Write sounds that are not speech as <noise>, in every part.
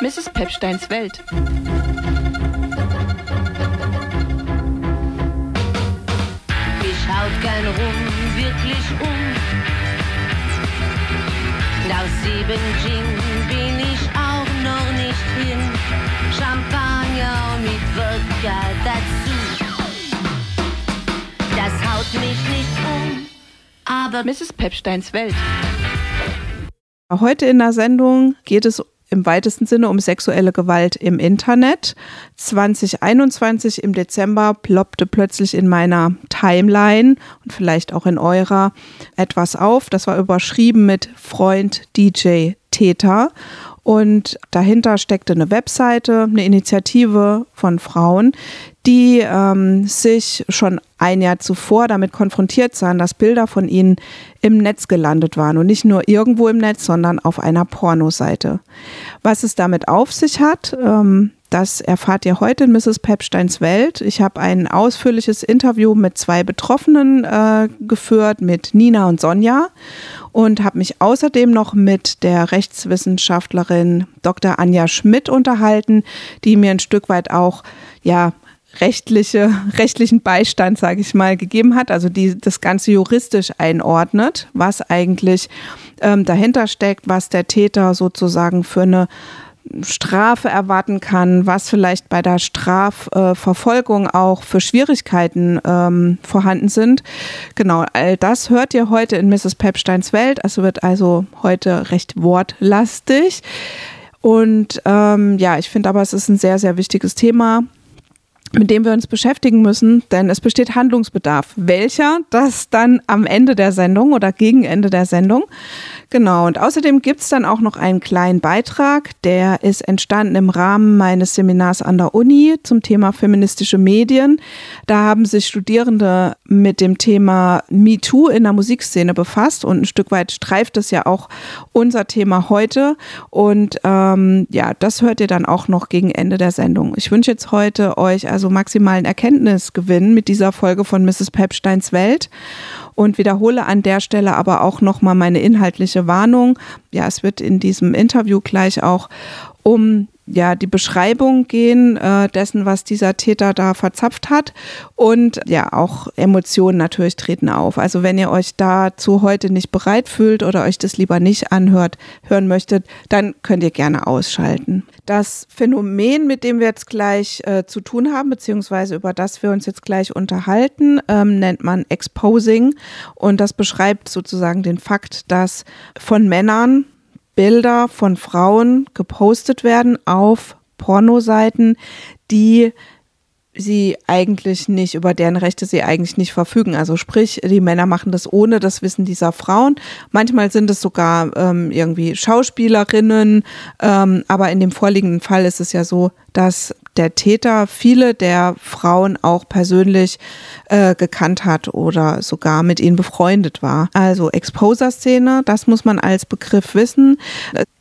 Mrs. Pepsteins Welt. Mich haut kein Rum wirklich um. Aus sieben Gin bin ich auch noch nicht hin. Champagner mit Wodka dazu. Das haut mich nicht um, aber Mrs. Pepsteins Welt. Heute in der Sendung geht es im weitesten Sinne um sexuelle Gewalt im Internet. 2021 im Dezember ploppte plötzlich in meiner Timeline und vielleicht auch in eurer etwas auf. Das war überschrieben mit Freund DJ Täter. Und dahinter steckte eine Webseite, eine Initiative von Frauen, die ähm, sich schon ein Jahr zuvor damit konfrontiert sahen, dass Bilder von ihnen im Netz gelandet waren. Und nicht nur irgendwo im Netz, sondern auf einer Pornoseite. Was es damit auf sich hat, ähm, das erfahrt ihr heute in Mrs. Pepsteins Welt. Ich habe ein ausführliches Interview mit zwei Betroffenen äh, geführt, mit Nina und Sonja und habe mich außerdem noch mit der Rechtswissenschaftlerin Dr. Anja Schmidt unterhalten, die mir ein Stück weit auch ja rechtliche, rechtlichen Beistand, sage ich mal, gegeben hat, also die das Ganze juristisch einordnet, was eigentlich ähm, dahinter steckt, was der Täter sozusagen für eine Strafe erwarten kann, was vielleicht bei der Strafverfolgung auch für Schwierigkeiten ähm, vorhanden sind. Genau, all das hört ihr heute in Mrs. Pepsteins Welt. Es wird also heute recht wortlastig. Und ähm, ja, ich finde aber, es ist ein sehr, sehr wichtiges Thema mit dem wir uns beschäftigen müssen, denn es besteht Handlungsbedarf. Welcher? Das dann am Ende der Sendung oder gegen Ende der Sendung. Genau, und außerdem gibt es dann auch noch einen kleinen Beitrag, der ist entstanden im Rahmen meines Seminars an der Uni zum Thema feministische Medien. Da haben sich Studierende mit dem Thema MeToo in der Musikszene befasst und ein Stück weit streift es ja auch unser Thema heute. Und ähm, ja, das hört ihr dann auch noch gegen Ende der Sendung. Ich wünsche jetzt heute euch also maximalen Erkenntnisgewinn mit dieser Folge von Mrs. Pepsteins Welt und wiederhole an der Stelle aber auch nochmal meine inhaltliche Warnung. Ja, es wird in diesem Interview gleich auch um ja die Beschreibung gehen äh, dessen, was dieser Täter da verzapft hat. Und ja, auch Emotionen natürlich treten auf. Also wenn ihr euch dazu heute nicht bereit fühlt oder euch das lieber nicht anhört, hören möchtet, dann könnt ihr gerne ausschalten. Das Phänomen, mit dem wir jetzt gleich äh, zu tun haben, beziehungsweise über das wir uns jetzt gleich unterhalten, ähm, nennt man Exposing. Und das beschreibt sozusagen den Fakt, dass von Männern Bilder von Frauen gepostet werden auf Pornoseiten, die sie eigentlich nicht, über deren Rechte sie eigentlich nicht verfügen. Also sprich, die Männer machen das ohne das Wissen dieser Frauen. Manchmal sind es sogar ähm, irgendwie Schauspielerinnen, ähm, aber in dem vorliegenden Fall ist es ja so, dass der Täter viele der Frauen auch persönlich äh, gekannt hat oder sogar mit ihnen befreundet war. Also Exposer-Szene, das muss man als Begriff wissen.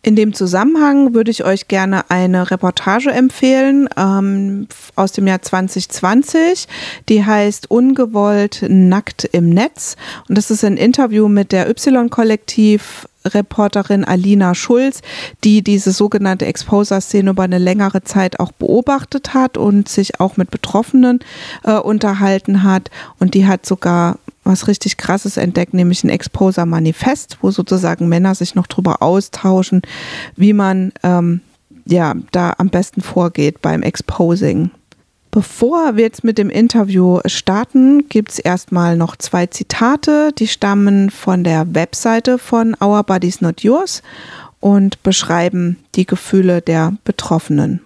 In dem Zusammenhang würde ich euch gerne eine Reportage empfehlen ähm, aus dem Jahr 2020. Die heißt Ungewollt nackt im Netz. Und das ist ein Interview mit der Y-Kollektiv Reporterin Alina Schulz, die diese sogenannte Exposer-Szene über eine längere Zeit auch beobachtet hat und sich auch mit Betroffenen äh, unterhalten hat. Und die hat sogar was richtig Krasses entdeckt, nämlich ein Exposer-Manifest, wo sozusagen Männer sich noch darüber austauschen, wie man ähm, ja da am besten vorgeht beim Exposing. Bevor wir jetzt mit dem Interview starten, gibt es erstmal noch zwei Zitate, die stammen von der Webseite von Our Bodies Not Yours und beschreiben die Gefühle der Betroffenen.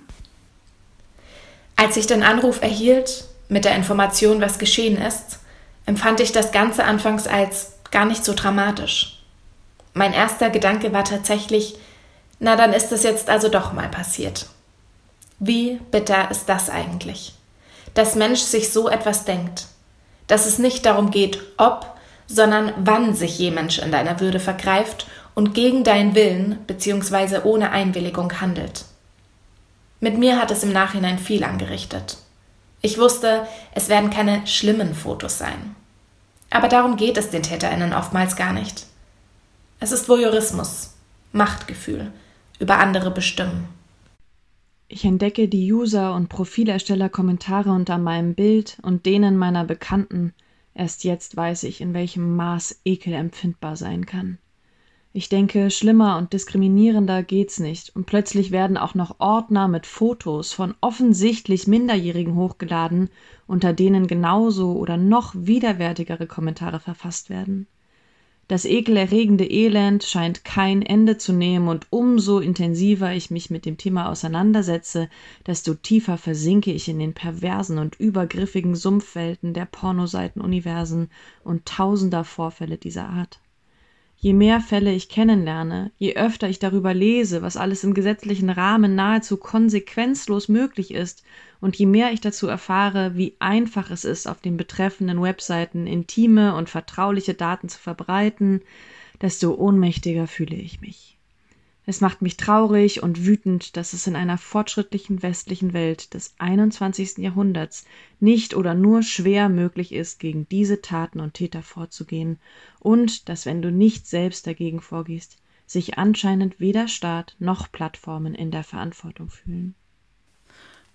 Als ich den Anruf erhielt mit der Information, was geschehen ist, empfand ich das Ganze anfangs als gar nicht so dramatisch. Mein erster Gedanke war tatsächlich, na dann ist es jetzt also doch mal passiert. Wie bitter ist das eigentlich? dass Mensch sich so etwas denkt. Dass es nicht darum geht, ob, sondern wann sich je Mensch in deiner Würde vergreift und gegen deinen Willen bzw. ohne Einwilligung handelt. Mit mir hat es im Nachhinein viel angerichtet. Ich wusste, es werden keine schlimmen Fotos sein. Aber darum geht es den TäterInnen oftmals gar nicht. Es ist Voyeurismus, Machtgefühl, über andere bestimmen. Ich entdecke die User- und Profilersteller-Kommentare unter meinem Bild und denen meiner Bekannten. Erst jetzt weiß ich, in welchem Maß Ekel empfindbar sein kann. Ich denke, schlimmer und diskriminierender geht's nicht. Und plötzlich werden auch noch Ordner mit Fotos von offensichtlich Minderjährigen hochgeladen, unter denen genauso oder noch widerwärtigere Kommentare verfasst werden. Das ekelerregende Elend scheint kein Ende zu nehmen, und umso intensiver ich mich mit dem Thema auseinandersetze, desto tiefer versinke ich in den perversen und übergriffigen Sumpfwelten der Pornoseitenuniversen und tausender Vorfälle dieser Art. Je mehr Fälle ich kennenlerne, je öfter ich darüber lese, was alles im gesetzlichen Rahmen nahezu konsequenzlos möglich ist, und je mehr ich dazu erfahre, wie einfach es ist, auf den betreffenden Webseiten intime und vertrauliche Daten zu verbreiten, desto ohnmächtiger fühle ich mich. Es macht mich traurig und wütend, dass es in einer fortschrittlichen westlichen Welt des 21. Jahrhunderts nicht oder nur schwer möglich ist, gegen diese Taten und Täter vorzugehen, und dass, wenn du nicht selbst dagegen vorgehst, sich anscheinend weder Staat noch Plattformen in der Verantwortung fühlen.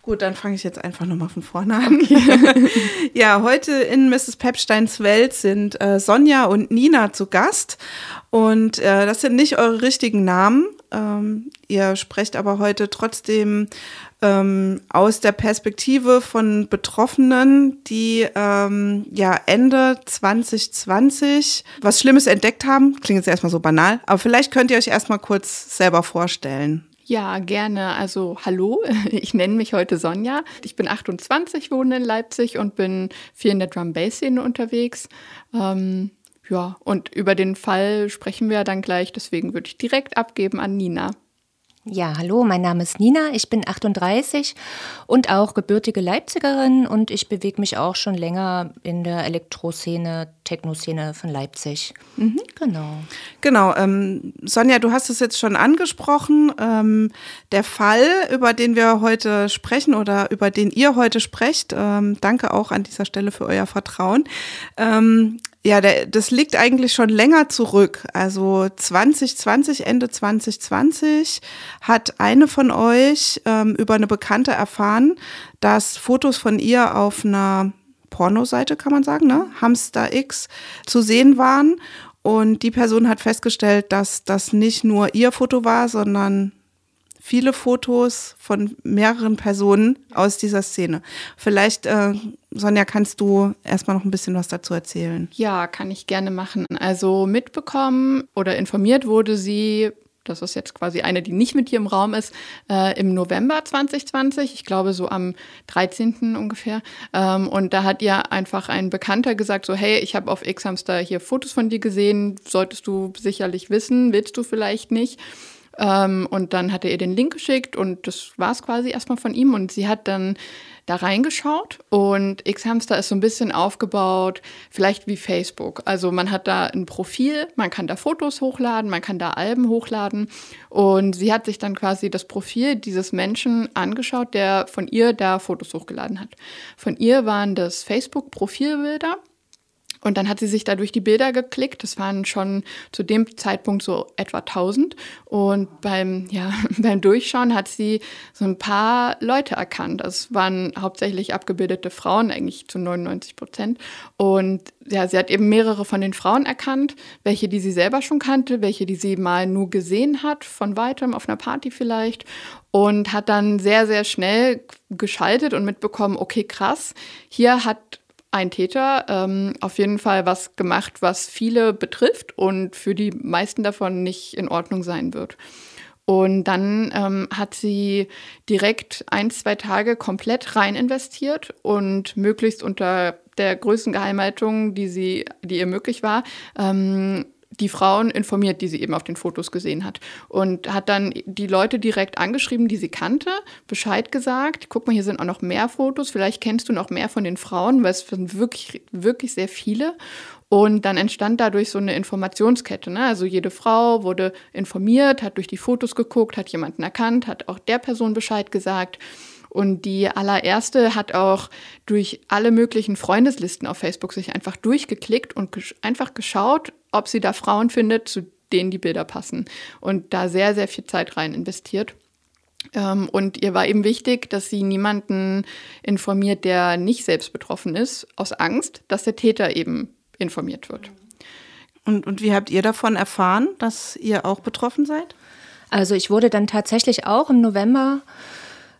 Gut, dann fange ich jetzt einfach nochmal von vorne an. Okay. <laughs> ja, heute in Mrs. Pepsteins Welt sind äh, Sonja und Nina zu Gast. Und äh, das sind nicht eure richtigen Namen. Ähm, ihr sprecht aber heute trotzdem ähm, aus der Perspektive von Betroffenen, die ähm, ja Ende 2020 was Schlimmes entdeckt haben. Klingt jetzt erstmal so banal, aber vielleicht könnt ihr euch erstmal kurz selber vorstellen. Ja, gerne. Also hallo, <laughs> ich nenne mich heute Sonja. Ich bin 28, wohne in Leipzig und bin viel in der Drum-Bass-Szene unterwegs. Ähm, ja, und über den Fall sprechen wir dann gleich, deswegen würde ich direkt abgeben an Nina. Ja, hallo, mein Name ist Nina, ich bin 38 und auch gebürtige Leipzigerin und ich bewege mich auch schon länger in der Elektroszene, Technoszene von Leipzig. Mhm. Genau. Genau, ähm, Sonja, du hast es jetzt schon angesprochen. Ähm, der Fall, über den wir heute sprechen oder über den ihr heute sprecht, ähm, danke auch an dieser Stelle für euer Vertrauen, ähm, ja, der, das liegt eigentlich schon länger zurück. Also 2020, Ende 2020 hat eine von euch ähm, über eine Bekannte erfahren, dass Fotos von ihr auf einer Pornoseite, kann man sagen, ne? Hamster X zu sehen waren. Und die Person hat festgestellt, dass das nicht nur ihr Foto war, sondern viele Fotos von mehreren Personen aus dieser Szene. Vielleicht, äh, Sonja, kannst du erstmal noch ein bisschen was dazu erzählen? Ja, kann ich gerne machen. Also mitbekommen oder informiert wurde sie das ist jetzt quasi eine, die nicht mit hier im Raum ist, äh, im November 2020, ich glaube so am 13. ungefähr. Ähm, und da hat ihr einfach ein Bekannter gesagt, so hey, ich habe auf X-Hamster hier Fotos von dir gesehen, solltest du sicherlich wissen, willst du vielleicht nicht. Ähm, und dann hat er ihr den Link geschickt und das war es quasi erstmal von ihm. Und sie hat dann da reingeschaut und X-Hamster ist so ein bisschen aufgebaut, vielleicht wie Facebook. Also man hat da ein Profil, man kann da Fotos hochladen, man kann da Alben hochladen und sie hat sich dann quasi das Profil dieses Menschen angeschaut, der von ihr da Fotos hochgeladen hat. Von ihr waren das Facebook-Profilbilder und dann hat sie sich da durch die Bilder geklickt. Das waren schon zu dem Zeitpunkt so etwa 1000. Und beim, ja, <laughs> beim Durchschauen hat sie so ein paar Leute erkannt. Das waren hauptsächlich abgebildete Frauen, eigentlich zu 99 Prozent. Und ja, sie hat eben mehrere von den Frauen erkannt, welche, die sie selber schon kannte, welche, die sie mal nur gesehen hat, von weitem auf einer Party vielleicht. Und hat dann sehr, sehr schnell geschaltet und mitbekommen, okay, krass, hier hat ein Täter ähm, auf jeden Fall was gemacht, was viele betrifft und für die meisten davon nicht in Ordnung sein wird. Und dann ähm, hat sie direkt ein, zwei Tage komplett rein investiert und möglichst unter der größten Geheimhaltung, die sie, die ihr möglich war, ähm, die Frauen informiert, die sie eben auf den Fotos gesehen hat. Und hat dann die Leute direkt angeschrieben, die sie kannte, Bescheid gesagt. Guck mal, hier sind auch noch mehr Fotos. Vielleicht kennst du noch mehr von den Frauen, weil es sind wirklich, wirklich sehr viele. Und dann entstand dadurch so eine Informationskette. Ne? Also jede Frau wurde informiert, hat durch die Fotos geguckt, hat jemanden erkannt, hat auch der Person Bescheid gesagt. Und die allererste hat auch durch alle möglichen Freundeslisten auf Facebook sich einfach durchgeklickt und gesch einfach geschaut, ob sie da Frauen findet, zu denen die Bilder passen. Und da sehr, sehr viel Zeit rein investiert. Ähm, und ihr war eben wichtig, dass sie niemanden informiert, der nicht selbst betroffen ist, aus Angst, dass der Täter eben informiert wird. Und, und wie habt ihr davon erfahren, dass ihr auch betroffen seid? Also ich wurde dann tatsächlich auch im November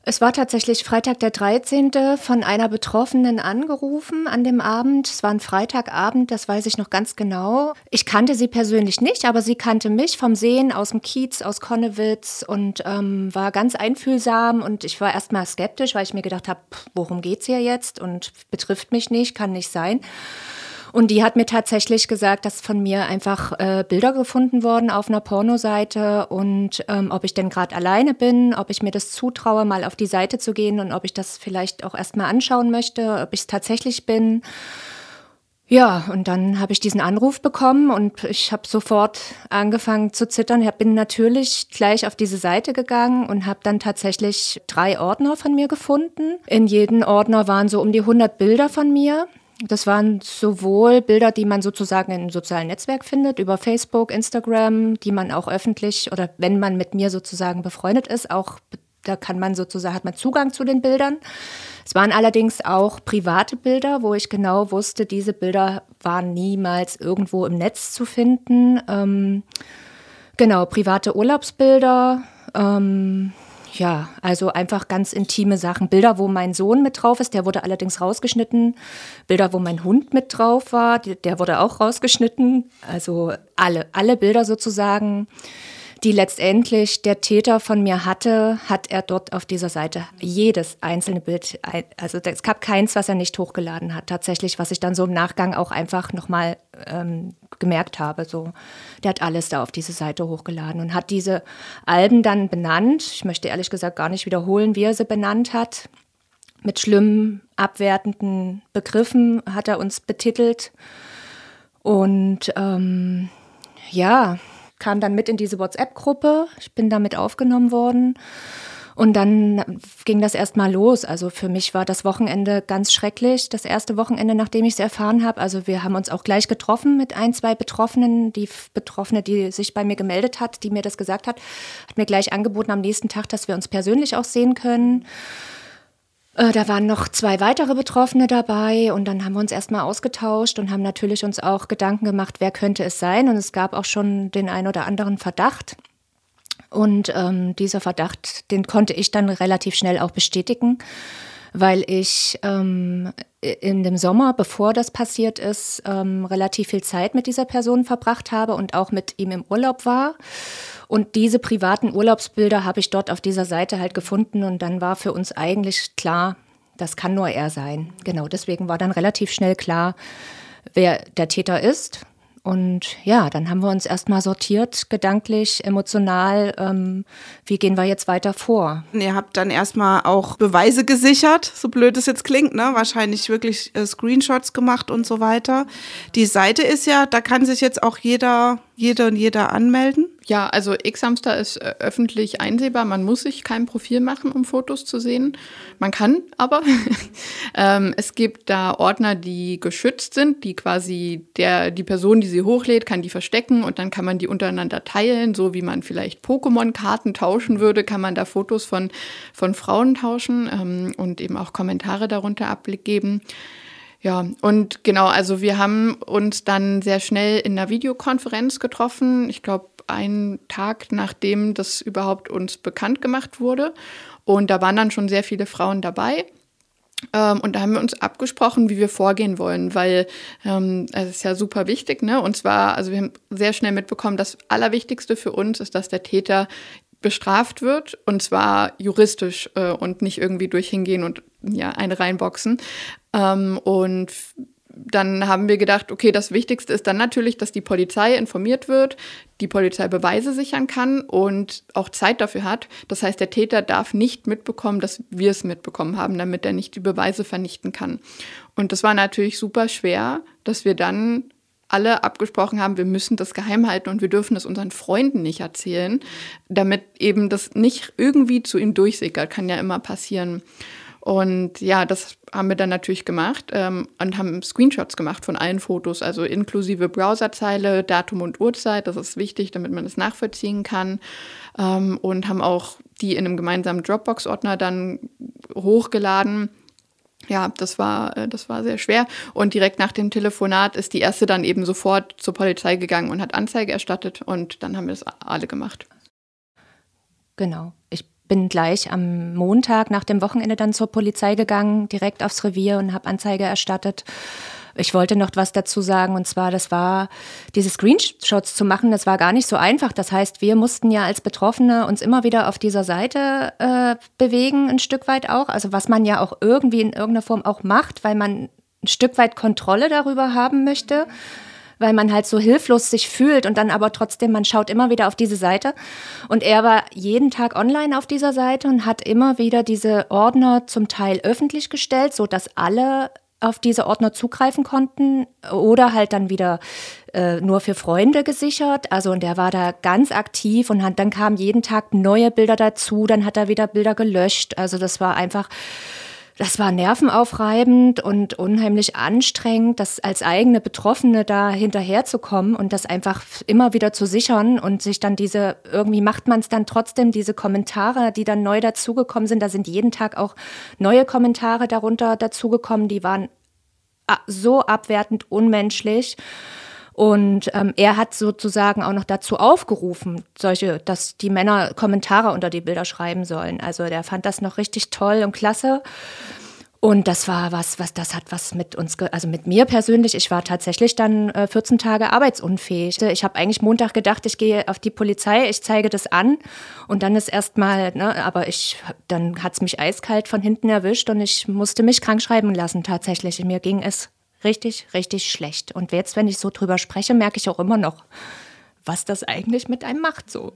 es war tatsächlich Freitag der 13. von einer Betroffenen angerufen an dem Abend. Es war ein Freitagabend, das weiß ich noch ganz genau. Ich kannte sie persönlich nicht, aber sie kannte mich vom Sehen aus dem Kiez, aus Konnewitz und ähm, war ganz einfühlsam. Und ich war erstmal skeptisch, weil ich mir gedacht habe, worum geht's hier jetzt? Und betrifft mich nicht, kann nicht sein. Und die hat mir tatsächlich gesagt, dass von mir einfach äh, Bilder gefunden wurden auf einer Pornoseite und ähm, ob ich denn gerade alleine bin, ob ich mir das zutraue, mal auf die Seite zu gehen und ob ich das vielleicht auch erstmal anschauen möchte, ob ich es tatsächlich bin. Ja, und dann habe ich diesen Anruf bekommen und ich habe sofort angefangen zu zittern. Ich bin natürlich gleich auf diese Seite gegangen und habe dann tatsächlich drei Ordner von mir gefunden. In jedem Ordner waren so um die 100 Bilder von mir. Das waren sowohl Bilder, die man sozusagen in sozialen Netzwerk findet, über Facebook, Instagram, die man auch öffentlich oder wenn man mit mir sozusagen befreundet ist, auch da kann man sozusagen, hat man Zugang zu den Bildern. Es waren allerdings auch private Bilder, wo ich genau wusste, diese Bilder waren niemals irgendwo im Netz zu finden. Ähm, genau, private Urlaubsbilder, ähm, ja, also einfach ganz intime Sachen. Bilder, wo mein Sohn mit drauf ist, der wurde allerdings rausgeschnitten. Bilder, wo mein Hund mit drauf war, der wurde auch rausgeschnitten. Also alle, alle Bilder sozusagen die letztendlich der Täter von mir hatte, hat er dort auf dieser Seite jedes einzelne Bild, also es gab keins, was er nicht hochgeladen hat. Tatsächlich, was ich dann so im Nachgang auch einfach nochmal ähm, gemerkt habe. So, der hat alles da auf diese Seite hochgeladen und hat diese Alben dann benannt. Ich möchte ehrlich gesagt gar nicht wiederholen, wie er sie benannt hat. Mit schlimmen, abwertenden Begriffen hat er uns betitelt. Und ähm, ja, kam dann mit in diese WhatsApp-Gruppe. Ich bin damit aufgenommen worden. Und dann ging das erstmal los. Also für mich war das Wochenende ganz schrecklich. Das erste Wochenende, nachdem ich es erfahren habe. Also wir haben uns auch gleich getroffen mit ein, zwei Betroffenen. Die Betroffene, die sich bei mir gemeldet hat, die mir das gesagt hat, hat mir gleich angeboten am nächsten Tag, dass wir uns persönlich auch sehen können. Äh, da waren noch zwei weitere Betroffene dabei und dann haben wir uns erstmal ausgetauscht und haben natürlich uns auch Gedanken gemacht, wer könnte es sein. Und es gab auch schon den ein oder anderen Verdacht. Und ähm, dieser Verdacht, den konnte ich dann relativ schnell auch bestätigen, weil ich ähm, in dem Sommer, bevor das passiert ist, ähm, relativ viel Zeit mit dieser Person verbracht habe und auch mit ihm im Urlaub war. Und diese privaten Urlaubsbilder habe ich dort auf dieser Seite halt gefunden und dann war für uns eigentlich klar, das kann nur er sein. Genau, deswegen war dann relativ schnell klar, wer der Täter ist. Und ja, dann haben wir uns erstmal sortiert, gedanklich, emotional, ähm, wie gehen wir jetzt weiter vor. Ihr habt dann erstmal auch Beweise gesichert, so blöd es jetzt klingt, ne? Wahrscheinlich wirklich äh, Screenshots gemacht und so weiter. Die Seite ist ja, da kann sich jetzt auch jeder, jede und jeder anmelden. Ja, also X-Hamster ist äh, öffentlich einsehbar. Man muss sich kein Profil machen, um Fotos zu sehen. Man kann aber. <laughs> ähm, es gibt da Ordner, die geschützt sind, die quasi der, die Person, die sie hochlädt, kann die verstecken und dann kann man die untereinander teilen, so wie man vielleicht Pokémon-Karten tauschen würde, kann man da Fotos von, von Frauen tauschen ähm, und eben auch Kommentare darunter abgeben. Ja, und genau, also wir haben uns dann sehr schnell in einer Videokonferenz getroffen. Ich glaube, einen Tag nachdem das überhaupt uns bekannt gemacht wurde. Und da waren dann schon sehr viele Frauen dabei. Ähm, und da haben wir uns abgesprochen, wie wir vorgehen wollen, weil ähm, es ist ja super wichtig, ne? Und zwar, also wir haben sehr schnell mitbekommen, das Allerwichtigste für uns ist, dass der Täter bestraft wird und zwar juristisch äh, und nicht irgendwie durch hingehen und ja eine reinboxen. Ähm, und dann haben wir gedacht, okay, das Wichtigste ist dann natürlich, dass die Polizei informiert wird, die Polizei Beweise sichern kann und auch Zeit dafür hat. Das heißt, der Täter darf nicht mitbekommen, dass wir es mitbekommen haben, damit er nicht die Beweise vernichten kann. Und das war natürlich super schwer, dass wir dann alle abgesprochen haben, wir müssen das geheim halten und wir dürfen es unseren Freunden nicht erzählen, damit eben das nicht irgendwie zu ihnen durchsickert, kann ja immer passieren. Und ja, das haben wir dann natürlich gemacht ähm, und haben Screenshots gemacht von allen Fotos, also inklusive Browserzeile, Datum und Uhrzeit. Das ist wichtig, damit man es nachvollziehen kann. Ähm, und haben auch die in einem gemeinsamen Dropbox-Ordner dann hochgeladen. Ja, das war, äh, das war sehr schwer. Und direkt nach dem Telefonat ist die erste dann eben sofort zur Polizei gegangen und hat Anzeige erstattet. Und dann haben wir es alle gemacht. Genau. Bin gleich am Montag nach dem Wochenende dann zur Polizei gegangen, direkt aufs Revier und habe Anzeige erstattet. Ich wollte noch was dazu sagen und zwar, das war, diese Screenshots zu machen, das war gar nicht so einfach. Das heißt, wir mussten ja als Betroffene uns immer wieder auf dieser Seite äh, bewegen, ein Stück weit auch. Also was man ja auch irgendwie in irgendeiner Form auch macht, weil man ein Stück weit Kontrolle darüber haben möchte weil man halt so hilflos sich fühlt und dann aber trotzdem, man schaut immer wieder auf diese Seite. Und er war jeden Tag online auf dieser Seite und hat immer wieder diese Ordner zum Teil öffentlich gestellt, so dass alle auf diese Ordner zugreifen konnten oder halt dann wieder äh, nur für Freunde gesichert. Also und der war da ganz aktiv und hat, dann kamen jeden Tag neue Bilder dazu, dann hat er wieder Bilder gelöscht. Also das war einfach das war nervenaufreibend und unheimlich anstrengend, das als eigene Betroffene da hinterherzukommen und das einfach immer wieder zu sichern und sich dann diese, irgendwie macht man es dann trotzdem, diese Kommentare, die dann neu dazugekommen sind, da sind jeden Tag auch neue Kommentare darunter dazugekommen, die waren ah, so abwertend unmenschlich. Und ähm, er hat sozusagen auch noch dazu aufgerufen, solche, dass die Männer Kommentare unter die Bilder schreiben sollen. Also der fand das noch richtig toll und klasse. Und das war was, was das hat was mit uns, also mit mir persönlich. Ich war tatsächlich dann äh, 14 Tage arbeitsunfähig. Ich habe eigentlich Montag gedacht, ich gehe auf die Polizei, ich zeige das an und dann ist erstmal, ne, aber ich, dann hat's mich eiskalt von hinten erwischt und ich musste mich krank schreiben lassen tatsächlich. Mir ging es richtig, richtig schlecht. Und jetzt, wenn ich so drüber spreche, merke ich auch immer noch, was das eigentlich mit einem macht so.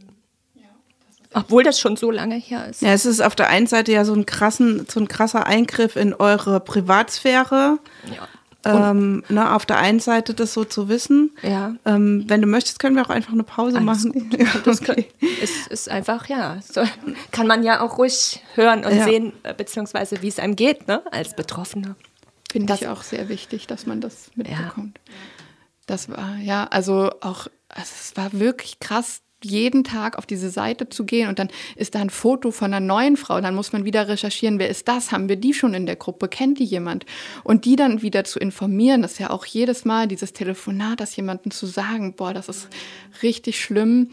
Obwohl das schon so lange her ist. Ja, es ist auf der einen Seite ja so ein, krassen, so ein krasser Eingriff in eure Privatsphäre. Ja. Ähm, ne, auf der einen Seite das so zu wissen. Ja. Ähm, wenn du möchtest, können wir auch einfach eine Pause Alles machen. <laughs> Ja, das okay. ist, ist einfach, ja, so, kann man ja auch ruhig hören und ja. sehen, äh, beziehungsweise wie es einem geht, ne, als Betroffener. Finde ich auch sehr wichtig, dass man das mitbekommt. Ja. Das war, ja, also auch, also es war wirklich krass, jeden Tag auf diese Seite zu gehen und dann ist da ein Foto von einer neuen Frau. Dann muss man wieder recherchieren, wer ist das? Haben wir die schon in der Gruppe? Kennt die jemand? Und die dann wieder zu informieren, das ist ja auch jedes Mal dieses Telefonat, das jemandem zu sagen, boah, das ist richtig schlimm.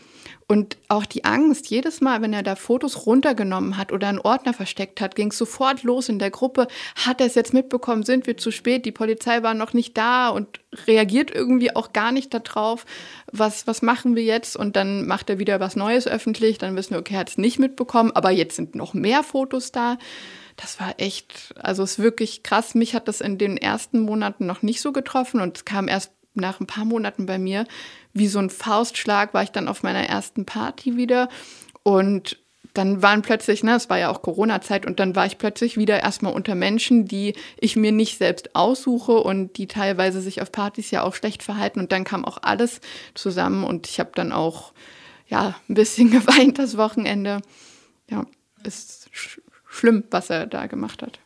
Und auch die Angst, jedes Mal, wenn er da Fotos runtergenommen hat oder einen Ordner versteckt hat, ging es sofort los in der Gruppe. Hat er es jetzt mitbekommen? Sind wir zu spät? Die Polizei war noch nicht da und reagiert irgendwie auch gar nicht darauf. Was, was machen wir jetzt? Und dann macht er wieder was Neues öffentlich. Dann wissen wir, okay, er hat es nicht mitbekommen, aber jetzt sind noch mehr Fotos da. Das war echt, also es ist wirklich krass. Mich hat das in den ersten Monaten noch nicht so getroffen und es kam erst nach ein paar Monaten bei mir, wie so ein Faustschlag, war ich dann auf meiner ersten Party wieder und dann waren plötzlich, ne, es war ja auch Corona-Zeit und dann war ich plötzlich wieder erstmal unter Menschen, die ich mir nicht selbst aussuche und die teilweise sich auf Partys ja auch schlecht verhalten und dann kam auch alles zusammen und ich habe dann auch ja ein bisschen <laughs> geweint das Wochenende. Ja, ist sch schlimm, was er da gemacht hat.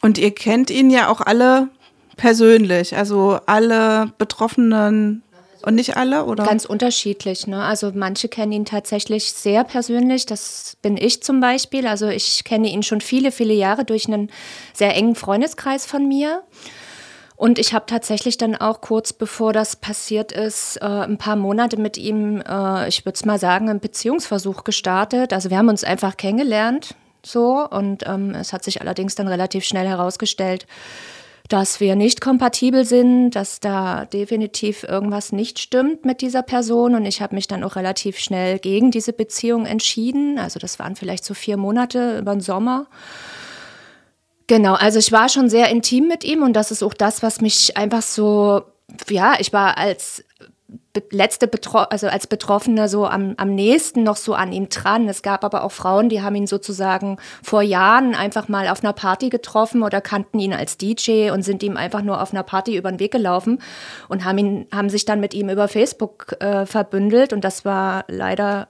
Und ihr kennt ihn ja auch alle persönlich, also alle Betroffenen und nicht alle, oder? Ganz unterschiedlich. Ne? Also manche kennen ihn tatsächlich sehr persönlich. Das bin ich zum Beispiel. Also ich kenne ihn schon viele, viele Jahre durch einen sehr engen Freundeskreis von mir. Und ich habe tatsächlich dann auch kurz bevor das passiert ist, äh, ein paar Monate mit ihm, äh, ich würde es mal sagen, einen Beziehungsversuch gestartet. Also wir haben uns einfach kennengelernt so und ähm, es hat sich allerdings dann relativ schnell herausgestellt, dass wir nicht kompatibel sind, dass da definitiv irgendwas nicht stimmt mit dieser Person. Und ich habe mich dann auch relativ schnell gegen diese Beziehung entschieden. Also das waren vielleicht so vier Monate über den Sommer. Genau, also ich war schon sehr intim mit ihm und das ist auch das, was mich einfach so, ja, ich war als letzte Betro also als Betroffene so am, am nächsten noch so an ihm dran. Es gab aber auch Frauen, die haben ihn sozusagen vor Jahren einfach mal auf einer Party getroffen oder kannten ihn als DJ und sind ihm einfach nur auf einer Party über den Weg gelaufen und haben ihn, haben sich dann mit ihm über Facebook äh, verbündelt und das war leider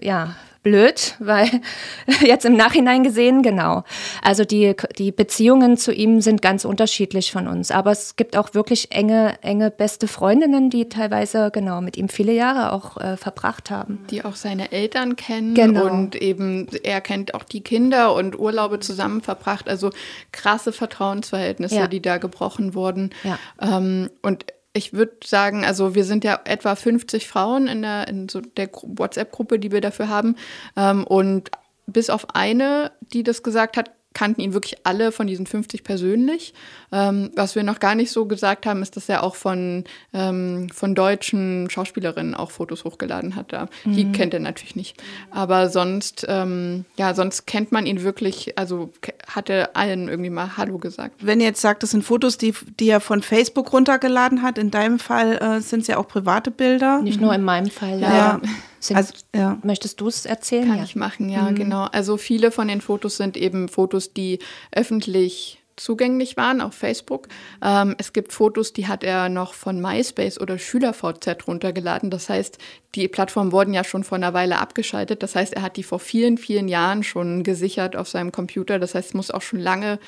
ja, blöd, weil <laughs> jetzt im Nachhinein gesehen, genau. Also die, die Beziehungen zu ihm sind ganz unterschiedlich von uns. Aber es gibt auch wirklich enge, enge beste Freundinnen, die teilweise, genau, mit ihm viele Jahre auch äh, verbracht haben. Die auch seine Eltern kennen Genau. und eben er kennt auch die Kinder und Urlaube zusammen verbracht. Also krasse Vertrauensverhältnisse, Ja. die da gebrochen wurden. Ja. Ähm, und ich würde sagen, also wir sind ja etwa 50 Frauen in der, in so der Gru- WhatsApp-Gruppe, die wir dafür haben. Ähm, und bis auf eine, die das gesagt hat, kannten ihn wirklich alle von diesen 50 persönlich. Ähm, was wir noch gar nicht so gesagt haben, ist, dass er auch von, ähm, von deutschen Schauspielerinnen auch Fotos hochgeladen hat. Da. Die kennt er natürlich nicht. Aber sonst, ähm, ja, sonst kennt man ihn wirklich, also hat er allen irgendwie mal Hallo gesagt. Wenn ihr jetzt sagt, das sind Fotos, die, die er von Facebook runtergeladen hat, in deinem Fall äh, sind es ja auch private Bilder. Nicht nur in meinem Fall. Ja. leider. Sind, Also, ja. Möchtest du es erzählen? Kann ja. ich machen, ja, genau. Also viele von den Fotos sind eben Fotos, die öffentlich zugänglich waren auf Facebook. Ähm, es gibt Fotos, die hat er noch von MySpace oder SchülerVZ runtergeladen. Das heißt, die Plattformen wurden ja schon vor einer Weile abgeschaltet. Das heißt, er hat die vor vielen, vielen Jahren schon gesichert auf seinem Computer. Das heißt, es muss auch schon lange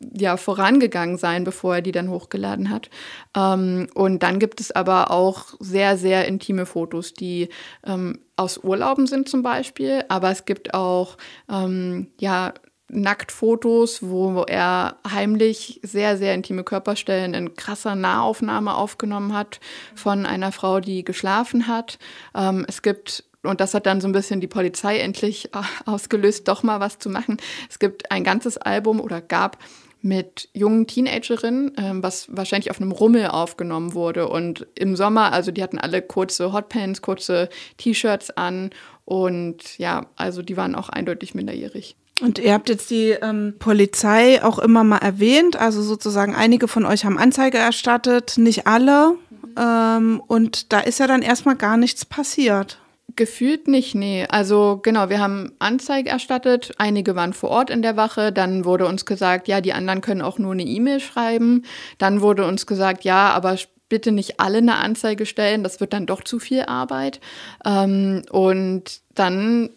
ja, vorangegangen sein, bevor er die dann hochgeladen hat. Ähm, und dann gibt es aber auch sehr, sehr intime Fotos, die ähm, aus Urlauben sind zum Beispiel, aber es gibt auch ähm, ja, Nacktfotos, wo er heimlich sehr, sehr intime Körperstellen in krasser Nahaufnahme aufgenommen hat von einer Frau, die geschlafen hat. Ähm, es gibt und das hat dann so ein bisschen die Polizei endlich äh, ausgelöst, doch mal was zu machen. Es gibt ein ganzes Album oder gab mit jungen Teenagerinnen, ähm, was wahrscheinlich auf einem Rummel aufgenommen wurde. Und im Sommer, also die hatten alle kurze Hotpants, kurze T-Shirts an. Und ja, also die waren auch eindeutig minderjährig. Und ihr habt jetzt die ähm, Polizei auch immer mal erwähnt. Also sozusagen einige von euch haben Anzeige erstattet, nicht alle. Ähm, und da ist ja dann erstmal gar nichts passiert. Gefühlt nicht, nee. Also genau, wir haben Anzeige erstattet, einige waren vor Ort in der Wache, dann wurde uns gesagt, ja, die anderen können auch nur eine E-Mail schreiben. Dann wurde uns gesagt, ja, aber bitte nicht alle eine Anzeige stellen, das wird dann doch zu viel Arbeit. Ähm, und dann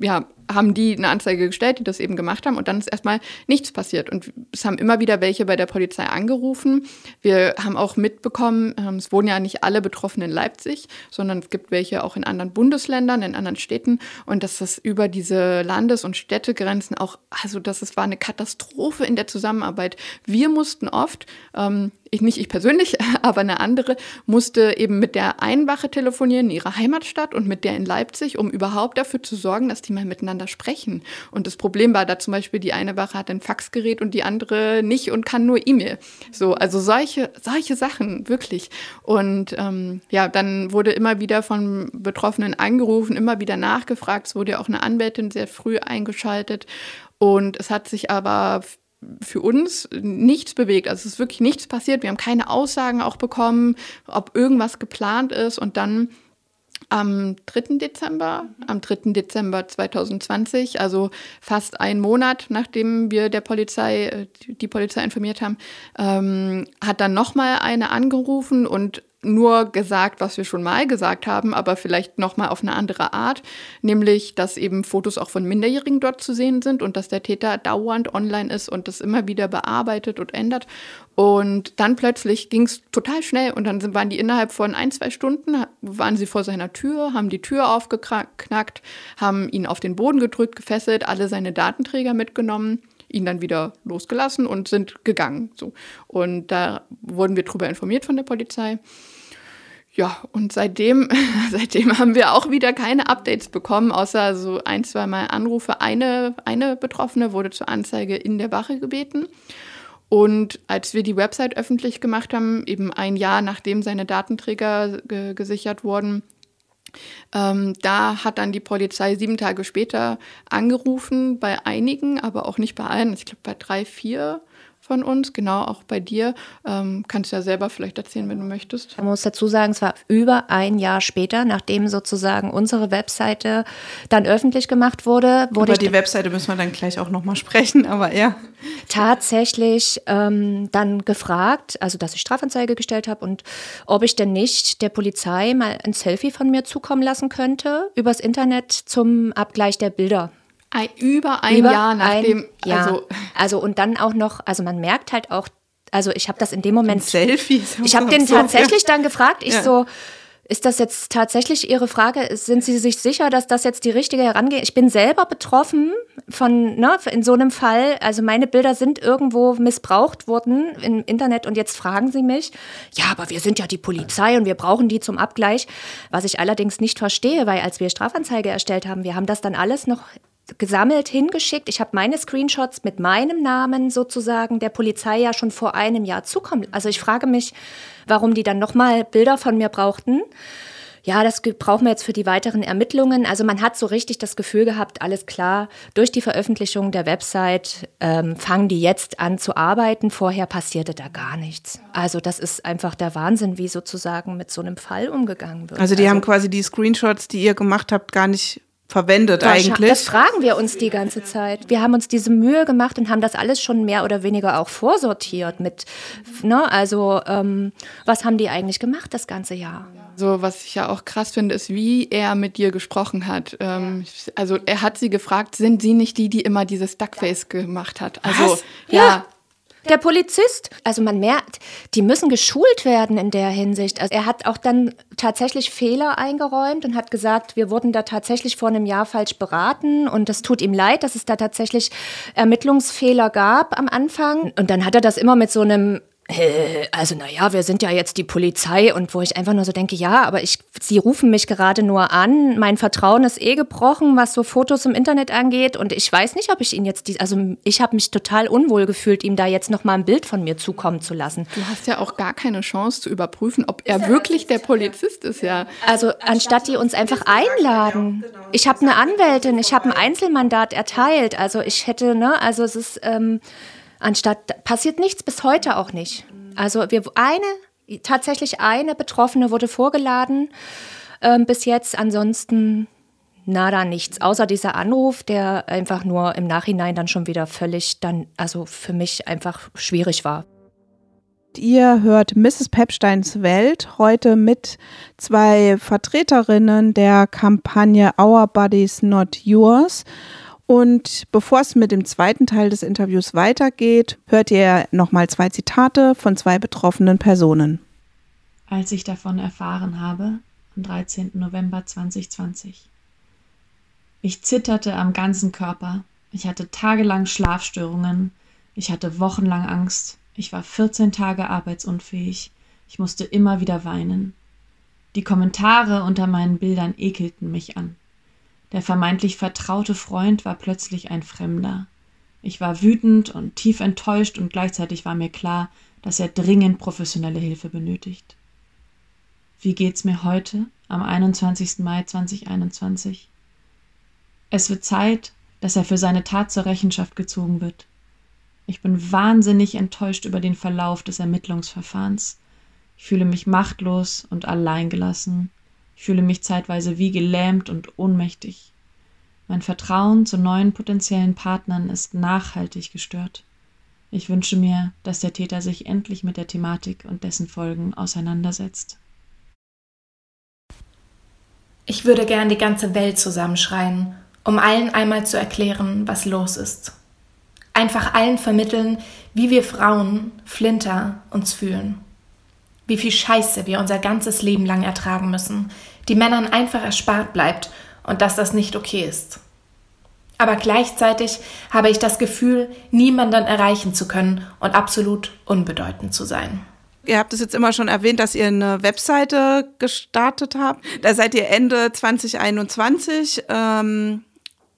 ja, haben die eine Anzeige gestellt, die das eben gemacht haben und dann ist erstmal nichts passiert. Und es haben immer wieder welche bei der Polizei angerufen. Wir haben auch mitbekommen, ähm, es wohnen ja nicht alle Betroffenen in Leipzig, sondern es gibt welche auch in anderen Bundesländern, in anderen Städten und dass das über diese Landes- und Städtegrenzen auch, also das es war eine Katastrophe in der Zusammenarbeit. Wir mussten oft, ähm, ich nicht ich persönlich, <laughs> aber eine andere, musste eben mit der einen Wache telefonieren in ihrer Heimatstadt und mit der in Leipzig, um überhaupt dafür zu sorgen, dass die mal miteinander sprechen. Und das Problem war da zum Beispiel, die eine Wache hat ein Faxgerät und die andere nicht und kann nur E-Mail. So, also solche, solche Sachen, wirklich. Und ähm, ja, dann wurde immer wieder von Betroffenen angerufen, immer wieder nachgefragt. Es wurde ja auch eine Anwältin sehr früh eingeschaltet. Und es hat sich aber für uns nichts bewegt. Also es ist wirklich nichts passiert. Wir haben keine Aussagen auch bekommen, ob irgendwas geplant ist. Und dann am 3. Dezember, am 3. Dezember 2020, also fast einen Monat, nachdem wir der Polizei, äh, die, die Polizei informiert haben, ähm, hat dann nochmal eine angerufen und nur gesagt, was wir schon mal gesagt haben, aber vielleicht nochmal auf eine andere Art, nämlich, dass eben Fotos auch von Minderjährigen dort zu sehen sind und dass der Täter dauernd online ist und das immer wieder bearbeitet und ändert. Und dann plötzlich ging es total schnell und dann sind, waren die innerhalb von ein, zwei Stunden, waren sie vor seiner Tür, haben die Tür aufgeknackt, haben ihn auf den Boden gedrückt, gefesselt, alle seine Datenträger mitgenommen ihn dann wieder losgelassen und sind gegangen. So. Und da wurden wir drüber informiert von der Polizei. Ja, und seitdem, <laughs> seitdem haben wir auch wieder keine Updates bekommen, außer so ein, zwei Mal Anrufe. Eine, eine Betroffene wurde zur Anzeige in der Wache gebeten. Und als wir die Website öffentlich gemacht haben, eben ein Jahr nachdem seine Datenträger ge gesichert wurden, ähm, da hat dann die Polizei sieben Tage später angerufen, bei einigen, aber auch nicht bei allen. Ich glaube, bei drei, vier von uns, genau auch bei dir. Ähm, kannst du ja selber vielleicht erzählen, wenn du möchtest. Man muss dazu sagen, es war über ein Jahr später, nachdem sozusagen unsere Webseite dann öffentlich gemacht wurde. wurde Über die Webseite müssen wir dann gleich auch nochmal sprechen, aber ja. Tatsächlich ähm, dann gefragt, also dass ich Strafanzeige gestellt habe und ob ich denn nicht der Polizei mal ein Selfie von mir zukommen lassen könnte übers Internet zum Abgleich der Bilder. Ein, über ein Über Jahr nachdem, Jahr. also also und dann auch noch, also man merkt halt auch, also ich habe das in dem Moment Selfies. Ich habe den So, tatsächlich dann gefragt, ich Ja. so, ist das jetzt tatsächlich Ihre Frage? Sind Sie sich sicher, dass das jetzt die richtige Herangehensweise Ich bin selber betroffen von, ne, in so einem Fall. Also meine Bilder sind irgendwo missbraucht worden im Internet und jetzt fragen Sie mich, ja, aber wir sind ja die Polizei und wir brauchen die zum Abgleich. Was ich allerdings nicht verstehe, weil als wir Strafanzeige erstellt haben, wir haben das dann alles noch gesammelt, hingeschickt. Ich habe meine Screenshots mit meinem Namen sozusagen der Polizei ja schon vor einem Jahr zukommen. Also ich frage mich, warum die dann nochmal Bilder von mir brauchten. Ja, das brauchen wir jetzt für die weiteren Ermittlungen. Also man hat so richtig das Gefühl gehabt, alles klar, durch die Veröffentlichung der Website ähm, fangen die jetzt an zu arbeiten. Vorher passierte da gar nichts. Also das ist einfach der Wahnsinn, wie sozusagen mit so einem Fall umgegangen wird. Also die haben quasi die Screenshots, die ihr gemacht habt, gar nicht verwendet Wahrscheinlich- eigentlich. Das fragen wir uns die ganze Zeit. Wir haben uns diese Mühe gemacht und haben das alles schon mehr oder weniger auch vorsortiert mit, ne, also ähm, was haben die eigentlich gemacht das ganze Jahr? So, was ich ja auch krass finde, ist, wie er mit dir gesprochen hat. Ähm, Also er hat sie gefragt, sind sie nicht die, die immer dieses Duckface gemacht hat? Also Was? ja. Der Polizist, also man merkt, die müssen geschult werden in der Hinsicht. Also er hat auch dann tatsächlich Fehler eingeräumt und hat gesagt, wir wurden da tatsächlich vor einem Jahr falsch beraten und das tut ihm leid, dass es da tatsächlich Ermittlungsfehler gab am Anfang. Und dann hat er das immer mit so einem äh, also naja, wir sind ja jetzt die Polizei und wo ich einfach nur so denke, ja, aber ich, sie rufen mich gerade nur an, mein Vertrauen ist eh gebrochen, was so Fotos im Internet angeht. Und ich weiß nicht, ob ich ihn jetzt, die, also ich habe mich total unwohl gefühlt, ihm da jetzt noch mal ein Bild von mir zukommen zu lassen. Du hast ja auch gar keine Chance zu überprüfen, ob er wirklich der Polizist ist, ja. Also anstatt die uns einfach einladen. Ich habe eine Anwältin, ich habe ein Einzelmandat erteilt, also ich hätte, ne, also es ist, ähm, anstatt, passiert nichts, bis heute auch nicht. Also wir, eine, tatsächlich eine Betroffene wurde vorgeladen ähm, bis jetzt, ansonsten nada nichts, außer dieser Anruf, der einfach nur im Nachhinein dann schon wieder völlig dann, also für mich einfach schwierig war. Ihr hört Mrs. Pepsteins Welt heute mit zwei Vertreterinnen der Kampagne Our Bodies Not Yours. Und bevor es mit dem zweiten Teil des Interviews weitergeht, hört ihr nochmal zwei Zitate von zwei betroffenen Personen. als ich davon erfahren habe, am 13. November 2020. Ich zitterte am ganzen Körper. Ich hatte tagelang Schlafstörungen. Ich hatte wochenlang Angst. Ich war 14 Tage arbeitsunfähig. Ich musste immer wieder weinen. Die Kommentare unter meinen Bildern ekelten mich an. Der vermeintlich vertraute Freund war plötzlich ein Fremder. Ich war wütend und tief enttäuscht und gleichzeitig war mir klar, dass er dringend professionelle Hilfe benötigt. Wie geht's mir heute, am 21. Mai 2021? Es wird Zeit, dass er für seine Tat zur Rechenschaft gezogen wird. Ich bin wahnsinnig enttäuscht über den Verlauf des Ermittlungsverfahrens. Ich fühle mich machtlos und alleingelassen. Ich fühle mich zeitweise wie gelähmt und ohnmächtig. Mein Vertrauen zu neuen potenziellen Partnern ist nachhaltig gestört. Ich wünsche mir, dass der Täter sich endlich mit der Thematik und dessen Folgen auseinandersetzt. Ich würde gern die ganze Welt zusammenschreien, um allen einmal zu erklären, was los ist. Einfach allen vermitteln, wie wir Frauen, Flinter, uns fühlen. Wie viel Scheiße wir unser ganzes Leben lang ertragen müssen, die Männern einfach erspart bleibt und dass das nicht okay ist. Aber gleichzeitig habe ich das Gefühl, niemanden erreichen zu können und absolut unbedeutend zu sein. Ihr habt es jetzt immer schon erwähnt, dass ihr eine Webseite gestartet habt. Da seid ihr Ende 2021 ähm,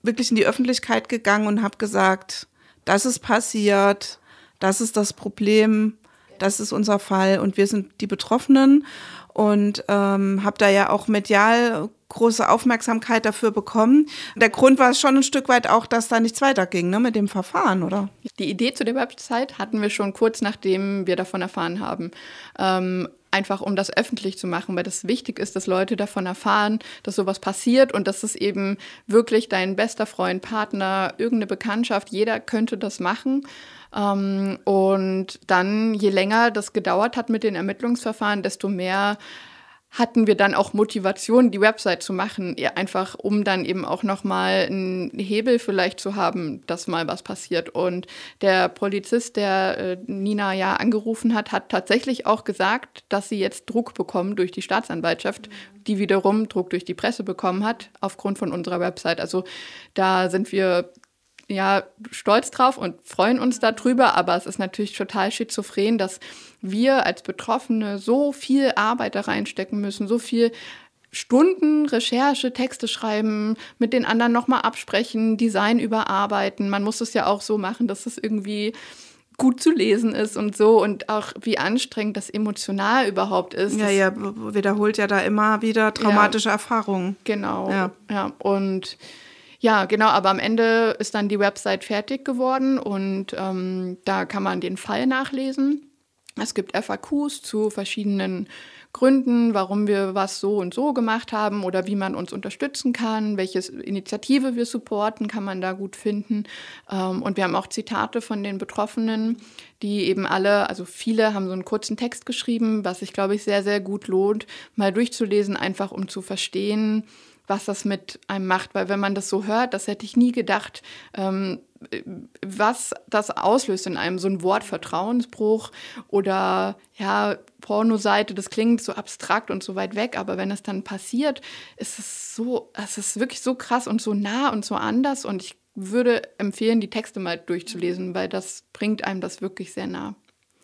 wirklich in die Öffentlichkeit gegangen und habt gesagt, das ist passiert, das ist das Problem. das ist unser Fall und wir sind die Betroffenen und ähm, habe da ja auch medial große Aufmerksamkeit dafür bekommen. Der Grund war schon ein Stück weit auch, dass da nichts weiterging ne, mit dem Verfahren, oder? Die Idee zu der Website hatten wir schon kurz nachdem wir davon erfahren haben. Ähm, einfach um das öffentlich zu machen, weil das wichtig ist, dass Leute davon erfahren, dass sowas passiert und dass es eben wirklich dein bester Freund, Partner, irgendeine Bekanntschaft, jeder könnte das machen. Ähm, und dann, je länger das gedauert hat mit den Ermittlungsverfahren, desto mehr hatten wir dann auch Motivation, die Website zu machen, einfach um dann eben auch nochmal einen Hebel vielleicht zu haben, dass mal was passiert. Und der Polizist, der äh, Nina ja angerufen hat, hat tatsächlich auch gesagt, dass sie jetzt Druck bekommen durch die Staatsanwaltschaft, die wiederum Druck durch die Presse bekommen hat, aufgrund von unserer Website. Also da sind wir ja stolz drauf und freuen uns darüber, aber es ist natürlich total schizophren, dass wir als Betroffene so viel Arbeit da reinstecken müssen, so viel Stunden Recherche, Texte schreiben, mit den anderen nochmal absprechen, Design überarbeiten. Man muss es ja auch so machen, dass es irgendwie gut zu lesen ist und so und auch wie anstrengend das emotional überhaupt ist. Ja, ja, wiederholt ja da immer wieder traumatische ja, Erfahrungen. Genau. Ja. ja. Und ja, genau, aber am Ende ist dann die Website fertig geworden und ähm, da kann man den Fall nachlesen. Es gibt FAQs zu verschiedenen Gründen, warum wir was so und so gemacht haben oder wie man uns unterstützen kann, welche Initiative wir supporten, kann man da gut finden. Ähm, und wir haben auch Zitate von den Betroffenen, die eben alle, also viele haben so einen kurzen Text geschrieben, was sich, glaube ich, sehr, sehr gut lohnt, mal durchzulesen, einfach um zu verstehen, was das mit einem macht. Weil wenn man das so hört, das hätte ich nie gedacht, ähm, was das auslöst in einem, so ein Wort Vertrauensbruch oder ja, Pornoseite, das klingt so abstrakt und so weit weg, aber wenn es dann passiert, ist es so, es ist wirklich so krass und so nah und so anders und ich würde empfehlen, die Texte mal durchzulesen, weil das bringt einem das wirklich sehr nah.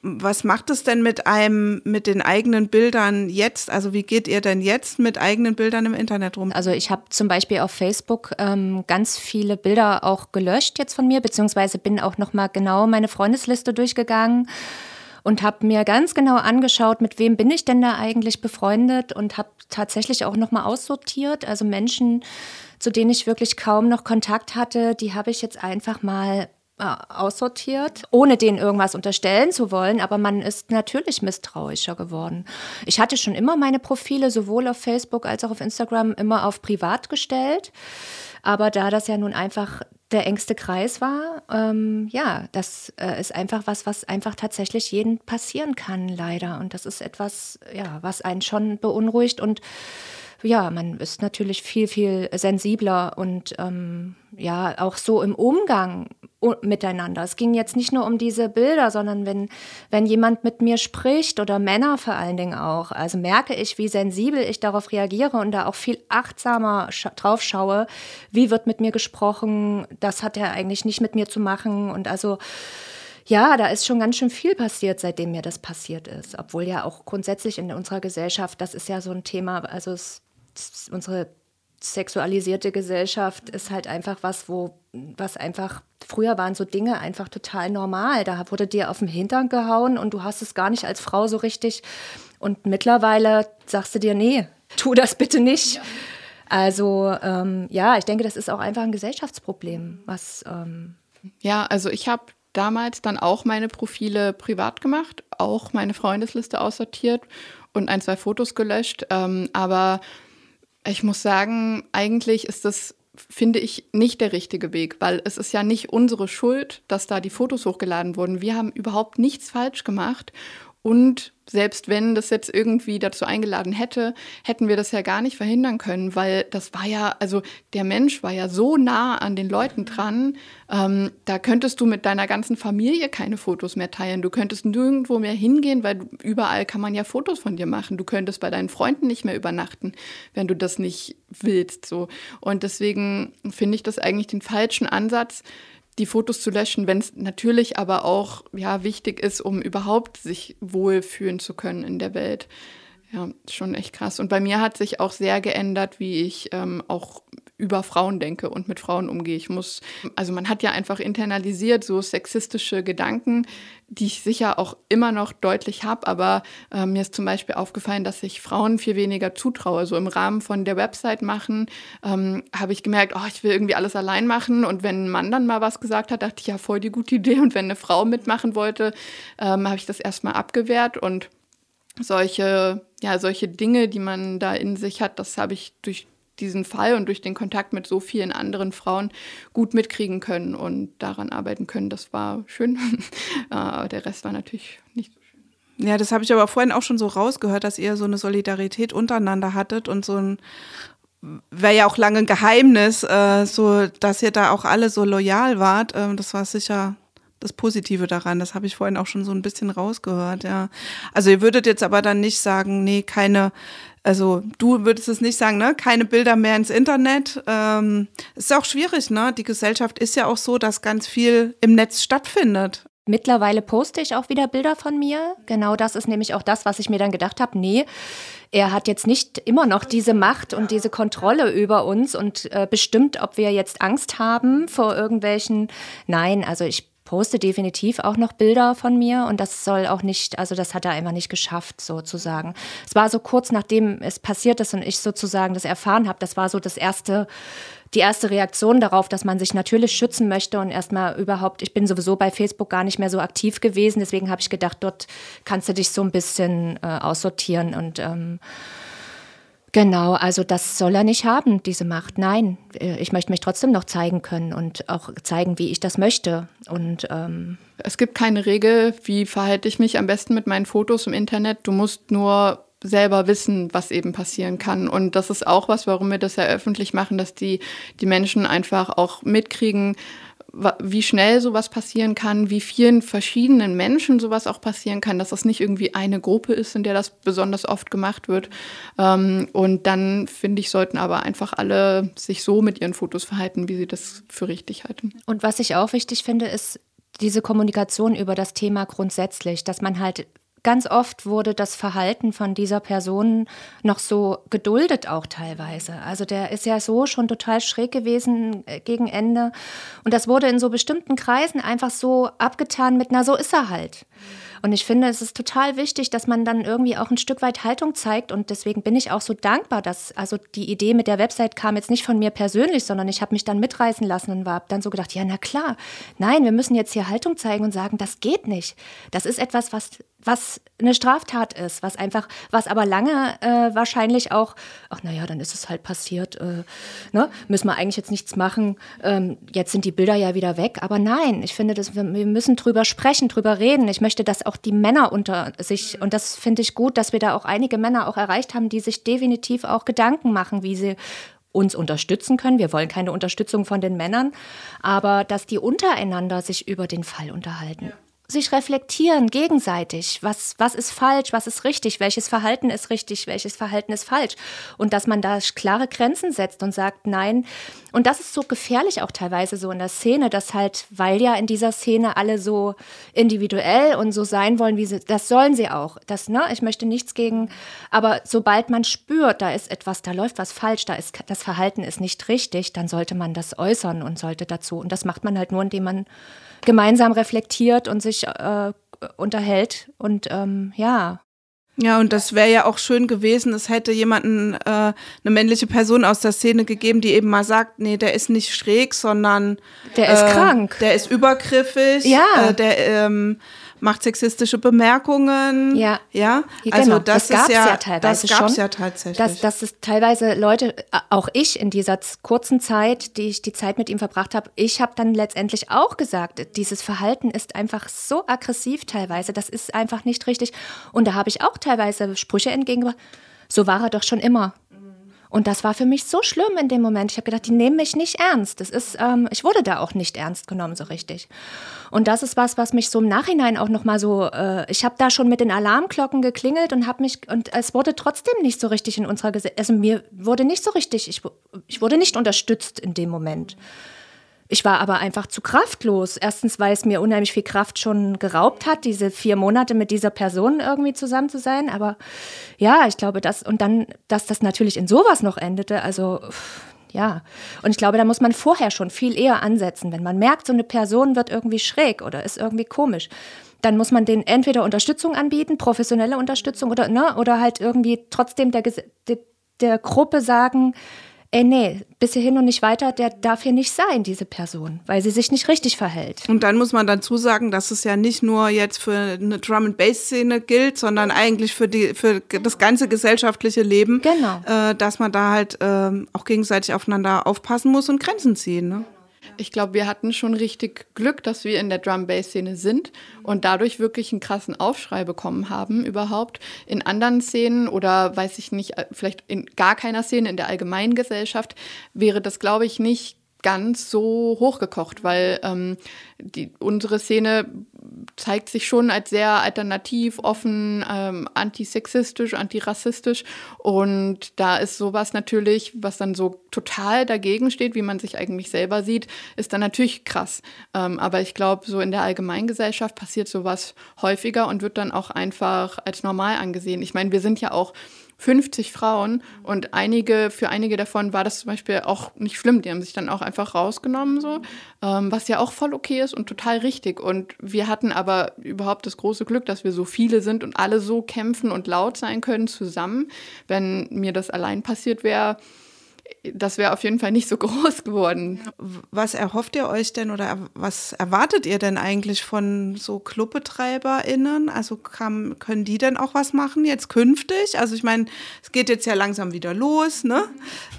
Was macht es denn mit einem, mit den eigenen Bildern jetzt? Also wie geht ihr denn jetzt mit eigenen Bildern im Internet rum? Also ich habe zum Beispiel auf Facebook ähm, ganz viele Bilder auch gelöscht jetzt von mir, beziehungsweise bin auch nochmal genau meine Freundesliste durchgegangen und habe mir ganz genau angeschaut, mit wem bin ich denn da eigentlich befreundet und habe tatsächlich auch nochmal aussortiert. Also Menschen, zu denen ich wirklich kaum noch Kontakt hatte, die habe ich jetzt einfach mal aussortiert, ohne denen irgendwas unterstellen zu wollen, aber man ist natürlich misstrauischer geworden. Ich hatte schon immer meine Profile sowohl auf Facebook als auch auf Instagram immer auf privat gestellt, aber da das ja nun einfach der engste Kreis war, ähm, ja, das äh, ist einfach was, was einfach tatsächlich jeden passieren kann, leider. Und das ist etwas, ja, was einen schon beunruhigt und ja, man ist natürlich viel, viel sensibler und ähm, ja, auch so im Umgang miteinander. Es ging jetzt nicht nur um diese Bilder, sondern wenn, wenn jemand mit mir spricht oder Männer vor allen Dingen auch, also merke ich, wie sensibel ich darauf reagiere und da auch viel achtsamer drauf schaue, wie wird mit mir gesprochen, das hat er eigentlich nicht mit mir zu machen und also ja, da ist schon ganz schön viel passiert, seitdem mir das passiert ist. Obwohl ja auch grundsätzlich in unserer Gesellschaft, das ist ja so ein Thema, also es unsere sexualisierte Gesellschaft ist halt einfach was, wo, was einfach, früher waren so Dinge einfach total normal. Da wurde dir auf den Hintern gehauen und du hast es gar nicht als Frau so richtig. Und mittlerweile sagst du dir, nee, tu das bitte nicht. Ja. Also ähm, ja, ich denke, das ist auch einfach ein Gesellschaftsproblem, was. Ähm ja, also ich habe damals dann auch meine Profile privat gemacht, auch meine Freundesliste aussortiert und ein, zwei Fotos gelöscht. Ähm, aber ich muss sagen, eigentlich ist das, finde ich, nicht der richtige Weg, weil es ist ja nicht unsere Schuld, dass da die Fotos hochgeladen wurden. Wir haben überhaupt nichts falsch gemacht und selbst wenn das jetzt irgendwie dazu eingeladen hätte, hätten wir das ja gar nicht verhindern können, weil das war ja, also der Mensch war ja so nah an den Leuten dran, ähm, da könntest du mit deiner ganzen Familie keine Fotos mehr teilen. Du könntest nirgendwo mehr hingehen, weil überall kann man ja Fotos von dir machen. Du könntest bei deinen Freunden nicht mehr übernachten, wenn du das nicht willst. So. Und deswegen finde ich das eigentlich den falschen Ansatz die Fotos zu löschen, wenn es natürlich aber auch ja, wichtig ist, um überhaupt sich wohlfühlen zu können in der Welt. Ja, schon echt krass. Und bei mir hat sich auch sehr geändert, wie ich ähm, auch über Frauen denke und mit Frauen umgehe. Ich muss, also man hat ja einfach internalisiert so sexistische Gedanken, die ich sicher auch immer noch deutlich habe, aber äh, mir ist zum Beispiel aufgefallen, dass ich Frauen viel weniger zutraue. So im Rahmen von der Website machen ähm, habe ich gemerkt, oh, ich will irgendwie alles allein machen und wenn ein Mann dann mal was gesagt hat, dachte ich, ja, voll die gute Idee und wenn eine Frau mitmachen wollte, ähm, habe ich das erstmal abgewehrt und solche, ja, solche Dinge, die man da in sich hat, das habe ich durch diesen Fall und durch den Kontakt mit so vielen anderen Frauen gut mitkriegen können und daran arbeiten können. Das war schön. <laughs> Äh, aber der Rest war natürlich nicht so schön. Ja, das habe ich aber vorhin auch schon so rausgehört, dass ihr so eine Solidarität untereinander hattet und so ein wäre ja auch lange ein Geheimnis, äh, so dass ihr da auch alle so loyal wart. Ähm, das war sicher das Positive daran. Das habe ich vorhin auch schon so ein bisschen rausgehört, ja. Also ihr würdet jetzt aber dann nicht sagen, nee, keine, also du würdest es nicht sagen, ne, keine Bilder mehr ins Internet. Ähm, ist auch schwierig, ne? Die Gesellschaft ist ja auch so, dass ganz viel im Netz stattfindet. Mittlerweile poste ich auch wieder Bilder von mir. Genau das ist nämlich auch das, was ich mir dann gedacht habe. Nee, er hat jetzt nicht immer noch diese Macht und diese Kontrolle über uns und äh, bestimmt, ob wir jetzt Angst haben vor irgendwelchen. Nein, also ich poste definitiv auch noch Bilder von mir und das soll auch nicht, also das hat er einfach nicht geschafft, sozusagen. Es war so kurz nachdem es passiert ist und ich sozusagen das erfahren habe, das war so das erste, die erste Reaktion darauf, dass man sich natürlich schützen möchte und erstmal überhaupt, ich bin sowieso bei Facebook gar nicht mehr so aktiv gewesen, deswegen habe ich gedacht, dort kannst du dich so ein bisschen äh, aussortieren und ähm, Genau, also das soll er nicht haben, diese Macht. Nein, äh, ich möchte mich trotzdem noch zeigen können und auch zeigen, wie ich das möchte. Und ähm es gibt keine Regel, wie verhalte ich mich am besten mit meinen Fotos im Internet. Du musst nur selber wissen, was eben passieren kann. Und das ist auch was, warum wir das ja öffentlich machen, dass die, die Menschen einfach auch mitkriegen, wie schnell sowas passieren kann, wie vielen verschiedenen Menschen sowas auch passieren kann, dass das nicht irgendwie eine Gruppe ist, in der das besonders oft gemacht wird. Ähm, und dann finde ich, sollten aber einfach alle sich so mit ihren Fotos verhalten, wie sie das für richtig halten. Und was ich auch wichtig finde, ist diese Kommunikation über das Thema grundsätzlich, dass man halt ganz oft wurde das Verhalten von dieser Person noch so geduldet auch teilweise. Also der ist ja so schon total schräg gewesen äh, gegen Ende. Und das wurde in so bestimmten Kreisen einfach so abgetan mit, na so ist er halt. Und ich finde, es ist total wichtig, dass man dann irgendwie auch ein Stück weit Haltung zeigt. Und deswegen bin ich auch so dankbar, dass, also die Idee mit der Website kam jetzt nicht von mir persönlich, sondern ich habe mich dann mitreißen lassen und war dann so gedacht, ja, na klar, nein, wir müssen jetzt hier Haltung zeigen und sagen, das geht nicht. Das ist etwas, was was eine Straftat ist, was einfach, was aber lange äh, wahrscheinlich auch, ach naja, dann ist es halt passiert, äh, ne? müssen wir eigentlich jetzt nichts machen, ähm, jetzt sind die Bilder ja wieder weg. Aber nein, ich finde, dass wir, wir müssen drüber sprechen, drüber reden. Ich möchte, dass auch die Männer unter sich, und das finde ich gut, dass wir da auch einige Männer auch erreicht haben, die sich definitiv auch Gedanken machen, wie sie uns unterstützen können. Wir wollen keine Unterstützung von den Männern, aber dass die untereinander sich über den Fall unterhalten. Ja sich reflektieren gegenseitig. Was, was ist falsch, was ist richtig, welches Verhalten ist richtig, welches Verhalten ist falsch. Und dass man da klare Grenzen setzt und sagt, nein. Und das ist so gefährlich auch teilweise so in der Szene, dass halt, weil ja in dieser Szene alle so individuell und so sein wollen, wie sie, das sollen sie auch. Das, ne, ich möchte nichts gegen, aber sobald man spürt, da ist etwas, da läuft was falsch, da ist, das Verhalten ist nicht richtig, dann sollte man das äußern und sollte dazu. Und das macht man halt nur, indem man gemeinsam reflektiert und sich äh, unterhält. Und ähm, ja. Ja, und das wäre ja auch schön gewesen, es hätte jemanden, äh, eine männliche Person aus der Szene gegeben, die eben mal sagt, nee, der ist nicht schräg, sondern der ist äh, krank. Der ist übergriffig. Ja. Äh, der ähm, macht sexistische Bemerkungen. Ja. Ja. Also genau. das, das gab es ja, ja, teilweise das gab's schon. ja tatsächlich. Dass, dass es teilweise Leute, auch ich in dieser kurzen Zeit, die ich die Zeit mit ihm verbracht habe, ich habe dann letztendlich auch gesagt, dieses Verhalten ist einfach so aggressiv teilweise, das ist einfach nicht richtig. Und da habe ich auch teilweise Sprüche entgegengebracht. So war er doch schon immer. Und das war für mich so schlimm in dem Moment. Ich habe gedacht, die nehmen mich nicht ernst. Das ist, ähm, ich wurde da auch nicht ernst genommen so richtig. Und das ist was, was mich so im Nachhinein auch noch mal so. Äh, ich habe da schon mit den Alarmglocken geklingelt und habe mich und es wurde trotzdem nicht so richtig in unserer Gesellschaft. Also mir wurde nicht so richtig. Ich, ich wurde nicht unterstützt in dem Moment. Ich war aber einfach zu kraftlos. Erstens, weil es mir unheimlich viel Kraft schon geraubt hat, diese vier Monate mit dieser Person irgendwie zusammen zu sein. Aber ja, ich glaube, das und dann, dass das natürlich in sowas noch endete, also Ja. Und ich glaube, da muss man vorher schon viel eher ansetzen. Wenn man merkt, so eine Person wird irgendwie schräg oder ist irgendwie komisch, dann muss man denen entweder Unterstützung anbieten, professionelle Unterstützung oder, ne, oder halt irgendwie trotzdem der, der, der Gruppe sagen, ey, nee, bis hierhin und nicht weiter, der darf hier nicht sein, diese Person, weil sie sich nicht richtig verhält. Und dann muss man dazu sagen, dass es ja nicht nur jetzt für eine Drum and Bass Szene gilt, sondern eigentlich für die für das ganze gesellschaftliche Leben, genau. äh, dass man da halt äh, auch gegenseitig aufeinander aufpassen muss und Grenzen ziehen. Ne? Ich glaube, wir hatten schon richtig Glück, dass wir in der Drum-Bass-Szene sind und dadurch wirklich einen krassen Aufschrei bekommen haben überhaupt. In anderen Szenen oder weiß ich nicht, vielleicht in gar keiner Szene in der allgemeinen Gesellschaft wäre das, glaube ich, nicht ganz so hochgekocht, weil ähm, die, unsere Szene zeigt sich schon als sehr alternativ, offen, ähm, antisexistisch, antirassistisch. Und da ist sowas natürlich, was dann so total dagegen steht, wie man sich eigentlich selber sieht, ist dann natürlich krass. Ähm, aber ich glaube, so in der Allgemeingesellschaft passiert sowas häufiger und wird dann auch einfach als normal angesehen. Ich meine, wir sind ja auch 50 Frauen und einige, für einige davon war das zum Beispiel auch nicht schlimm. Die haben sich dann auch einfach rausgenommen, so, ähm, was ja auch voll okay ist und total richtig. Und wir hatten aber überhaupt das große Glück, dass wir so viele sind und alle so kämpfen und laut sein können zusammen. Wenn mir das allein passiert wäre, das wäre auf jeden Fall nicht so <laughs> groß geworden. Was erhofft ihr euch denn oder was erwartet ihr denn eigentlich von so ClubbetreiberInnen? Also kann, können die denn auch was machen jetzt künftig? Also ich meine, es geht jetzt ja langsam wieder los, ne?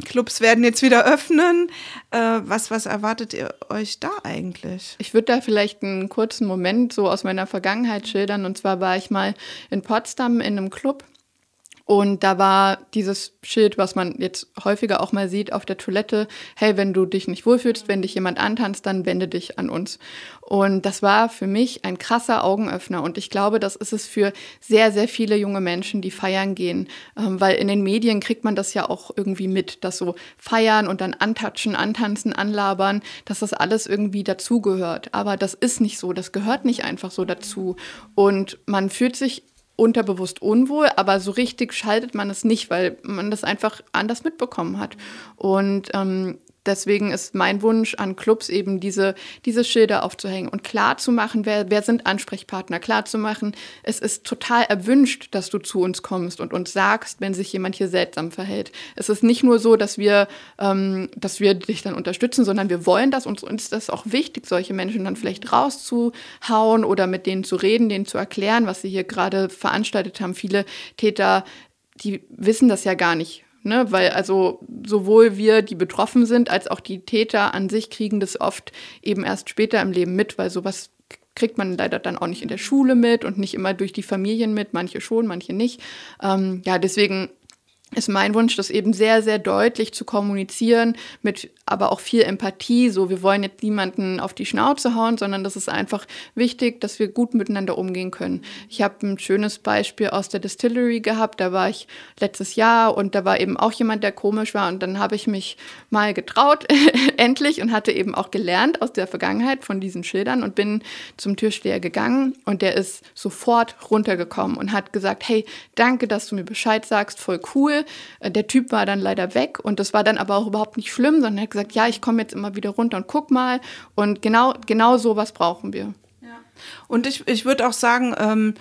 Clubs werden jetzt wieder öffnen. Äh, was, was erwartet ihr euch da eigentlich? Ich würde da vielleicht einen kurzen Moment so aus meiner Vergangenheit schildern. Und zwar war ich mal in Potsdam in einem Club und da war dieses Schild, was man jetzt häufiger auch mal sieht auf der Toilette, hey, wenn du dich nicht wohlfühlst, wenn dich jemand antanzt, dann wende dich an uns. Und das war für mich ein krasser Augenöffner. Und ich glaube, das ist es für sehr, sehr viele junge Menschen, die feiern gehen. Ähm, weil in den Medien kriegt man das ja auch irgendwie mit, dass so feiern und dann antatschen, antanzen, anlabern, dass das alles irgendwie dazugehört. Aber das ist nicht so. Das gehört nicht einfach so dazu. Und man fühlt sich unterbewusst unwohl, aber so richtig schaltet man es nicht, weil man das einfach anders mitbekommen hat. Und ähm, deswegen ist mein Wunsch an Clubs eben diese, diese Schilder aufzuhängen und klar zu machen, wer, wer sind Ansprechpartner, klar zu machen, es ist total erwünscht, dass du zu uns kommst und uns sagst, wenn sich jemand hier seltsam verhält. Es ist nicht nur so, dass wir, ähm, dass wir dich dann unterstützen, sondern wir wollen das und uns ist das auch wichtig, solche Menschen dann vielleicht rauszuhauen oder mit denen zu reden, denen zu erklären, was sie hier gerade veranstaltet haben. Viele Täter, die wissen das ja gar nicht Ne, weil also sowohl wir, die betroffen sind, als auch die Täter an sich kriegen das oft eben erst später im Leben mit, weil sowas kriegt man leider dann auch nicht in der Schule mit und nicht immer durch die Familien mit, manche schon, manche nicht. Ähm, ja, deswegen ist mein Wunsch, das eben sehr, sehr deutlich zu kommunizieren, mit aber auch viel Empathie. So, wir wollen jetzt niemanden auf die Schnauze hauen, sondern das ist einfach wichtig, dass wir gut miteinander umgehen können. Ich habe ein schönes Beispiel aus der Distillery gehabt. Da war ich letztes Jahr und da war eben auch jemand, der komisch war. Und dann habe ich mich mal getraut, <laughs> endlich, und hatte eben auch gelernt aus der Vergangenheit von diesen Schildern und bin zum Türsteher gegangen und der ist sofort runtergekommen und hat gesagt, hey, danke, dass du mir Bescheid sagst, voll cool äh, der Typ war dann leider weg und das war dann aber auch überhaupt nicht schlimm, sondern er hat gesagt, ja, ich komme jetzt immer wieder runter und guck mal. Und genau, genau sowas brauchen wir. Ja. Und ich, ich würde auch sagen, ähm,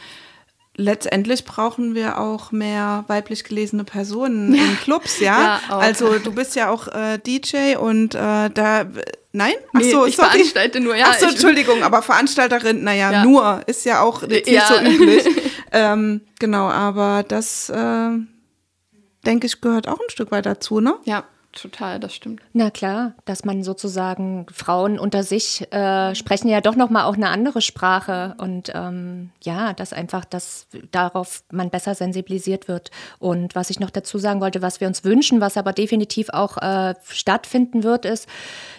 letztendlich brauchen wir auch mehr weiblich gelesene Personen ja. <laughs> in Clubs, ja. ja also du bist ja auch äh, DJ und äh, da Nein? Ach so, nee, ich sorry. veranstalte nur, ja. Ach so, Entschuldigung, aber Veranstalterin, naja, ja. nur ist ja auch nicht ja. so üblich. <laughs> ähm, genau, aber das äh, denke ich, gehört auch ein Stück weit dazu, ne? Ja. Total, das stimmt. Na klar, dass man sozusagen Frauen unter sich äh, sprechen ja doch noch mal auch eine andere Sprache und ähm, ja, dass einfach das darauf man besser sensibilisiert wird. Und was ich noch dazu sagen wollte, was wir uns wünschen, was aber definitiv auch äh, stattfinden wird, ist,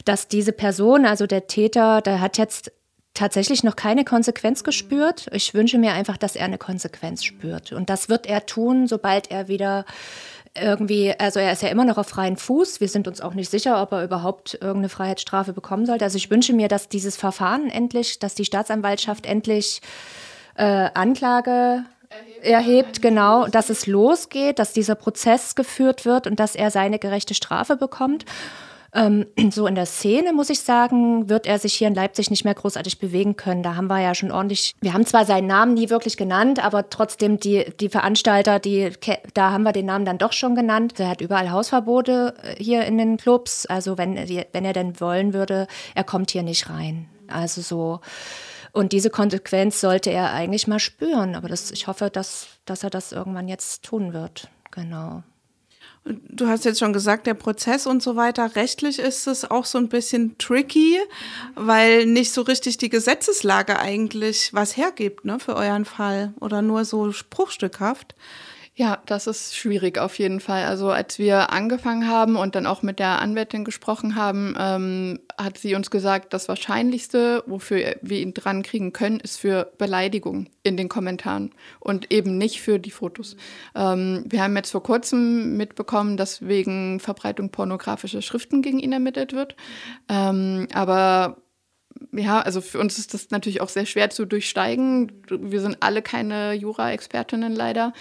dass diese Person, also der Täter, der hat jetzt tatsächlich noch keine Konsequenz gespürt. Ich wünsche mir einfach, dass er eine Konsequenz spürt. Und das wird er tun, sobald er wieder irgendwie, also er ist ja immer noch auf freien Fuß. Wir sind uns auch nicht sicher, ob er überhaupt irgendeine Freiheitsstrafe bekommen sollte. Also ich wünsche mir, dass dieses Verfahren endlich, dass die Staatsanwaltschaft endlich äh, Anklage erhebt, genau, dass es losgeht, dass dieser Prozess geführt wird und dass er seine gerechte Strafe bekommt. Ähm, <clears throat> so in der Szene, muss ich sagen, wird er sich hier in Leipzig nicht mehr großartig bewegen können. Da haben wir ja schon ordentlich, wir haben zwar seinen Namen nie wirklich genannt, aber trotzdem die, die Veranstalter, die, da haben wir den Namen dann doch schon genannt. Der hat überall Hausverbote äh, hier in den Clubs. Also wenn, wenn er denn wollen würde, er kommt hier nicht rein. Also so. Und diese Konsequenz sollte er eigentlich mal spüren. Aber das, ich hoffe, dass, dass er das irgendwann jetzt tun wird. Genau. Du hast jetzt schon gesagt, der Prozess und so weiter. Rechtlich ist es auch so ein bisschen tricky, weil nicht so richtig die Gesetzeslage eigentlich was hergibt ne, für euren Fall oder nur so spruchstückhaft. Ja, das ist schwierig auf jeden Fall. Also als wir angefangen haben und dann auch mit der Anwältin gesprochen haben, ähm, hat sie uns gesagt, das Wahrscheinlichste, wofür wir ihn dran kriegen können, ist für Beleidigung in den Kommentaren und eben nicht für die Fotos. Ähm, wir haben jetzt vor kurzem mitbekommen, dass wegen Verbreitung pornografischer Schriften gegen ihn ermittelt wird. Ähm, aber ja, also für uns ist das natürlich auch sehr schwer zu durchsteigen. Wir sind alle keine Jura-Expertinnen leider.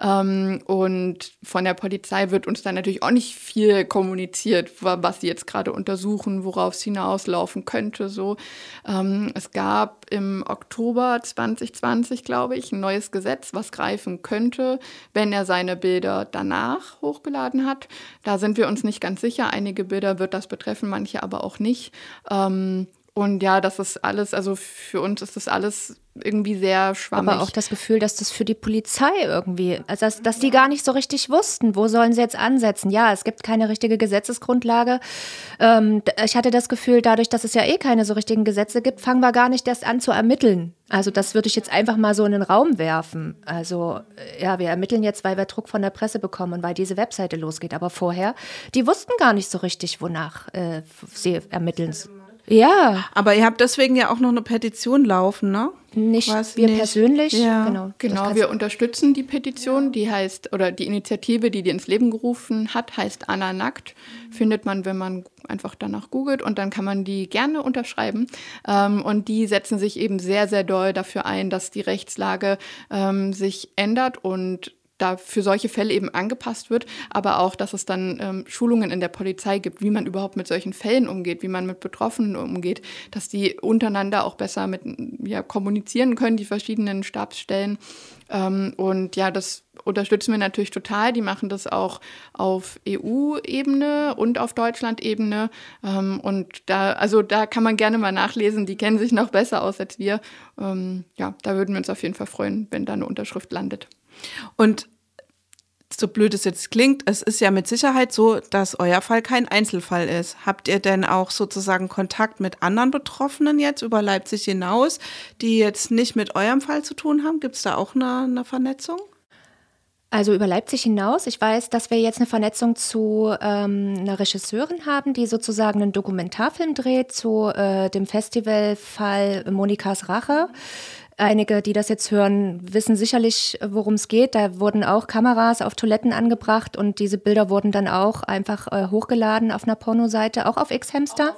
Ähm, und von der Polizei wird uns dann natürlich auch nicht viel kommuniziert, was sie jetzt gerade untersuchen, worauf es hinauslaufen könnte. So. Ähm, es gab im Oktober 2020, glaube ich, ein neues Gesetz, was greifen könnte, wenn er seine Bilder danach hochgeladen hat. Da sind wir uns nicht ganz sicher. Einige Bilder wird das betreffen, manche aber auch nicht. Ähm, und ja, das ist alles, also für uns ist das alles irgendwie sehr schwammig. Aber auch das Gefühl, dass das für die Polizei irgendwie, also dass, dass die gar nicht so richtig wussten, wo sollen sie jetzt ansetzen. Ja, es gibt keine richtige Gesetzesgrundlage. Ähm, ich hatte das Gefühl, dadurch, dass es ja eh keine so richtigen Gesetze gibt, fangen wir gar nicht erst an zu ermitteln. Also das würde ich jetzt einfach mal so in den Raum werfen. Also ja, wir ermitteln jetzt, weil wir Druck von der Presse bekommen und weil diese Webseite losgeht. Aber vorher, die wussten gar nicht so richtig, wonach äh, sie ermitteln. Ja. Aber ihr habt deswegen ja auch noch eine Petition laufen, ne? Nicht Was wir nicht. persönlich. Ja. Genau, genau wir unterstützen die Petition, die heißt, oder die Initiative, die die ins Leben gerufen hat, heißt Anna Nackt. Findet man, wenn man einfach danach googelt und dann kann man die gerne unterschreiben. Ähm, und die setzen sich eben sehr, sehr doll dafür ein, dass die Rechtslage ähm, sich ändert und da für solche Fälle eben angepasst wird, aber auch, dass es dann ähm, Schulungen in der Polizei gibt, wie man überhaupt mit solchen Fällen umgeht, wie man mit Betroffenen umgeht, dass die untereinander auch besser mit ja, kommunizieren können, die verschiedenen Stabsstellen. Ähm, und ja, das unterstützen wir natürlich total. Die machen das auch auf EU-Ebene und auf Deutschland-Ebene. Ähm, und da, also da kann man gerne mal nachlesen. Die kennen sich noch besser aus als wir. Ähm, ja, da würden wir uns auf jeden Fall freuen, wenn da eine Unterschrift landet. Und so blöd es jetzt klingt, es ist ja mit Sicherheit so, dass euer Fall kein Einzelfall ist. Habt ihr denn auch sozusagen Kontakt mit anderen Betroffenen jetzt über Leipzig hinaus, die jetzt nicht mit eurem Fall zu tun haben? Gibt es da auch eine, eine, Vernetzung? Also über Leipzig hinaus. Ich weiß, dass wir jetzt eine Vernetzung zu ähm, einer Regisseurin haben, die sozusagen einen Dokumentarfilm dreht zu äh, dem Festivalfall Monikas Rache. Einige, die das jetzt hören, wissen sicherlich, worum es geht. Da wurden auch Kameras auf Toiletten angebracht und diese Bilder wurden dann auch einfach äh, hochgeladen auf einer Pornoseite, auch auf X-Hamster.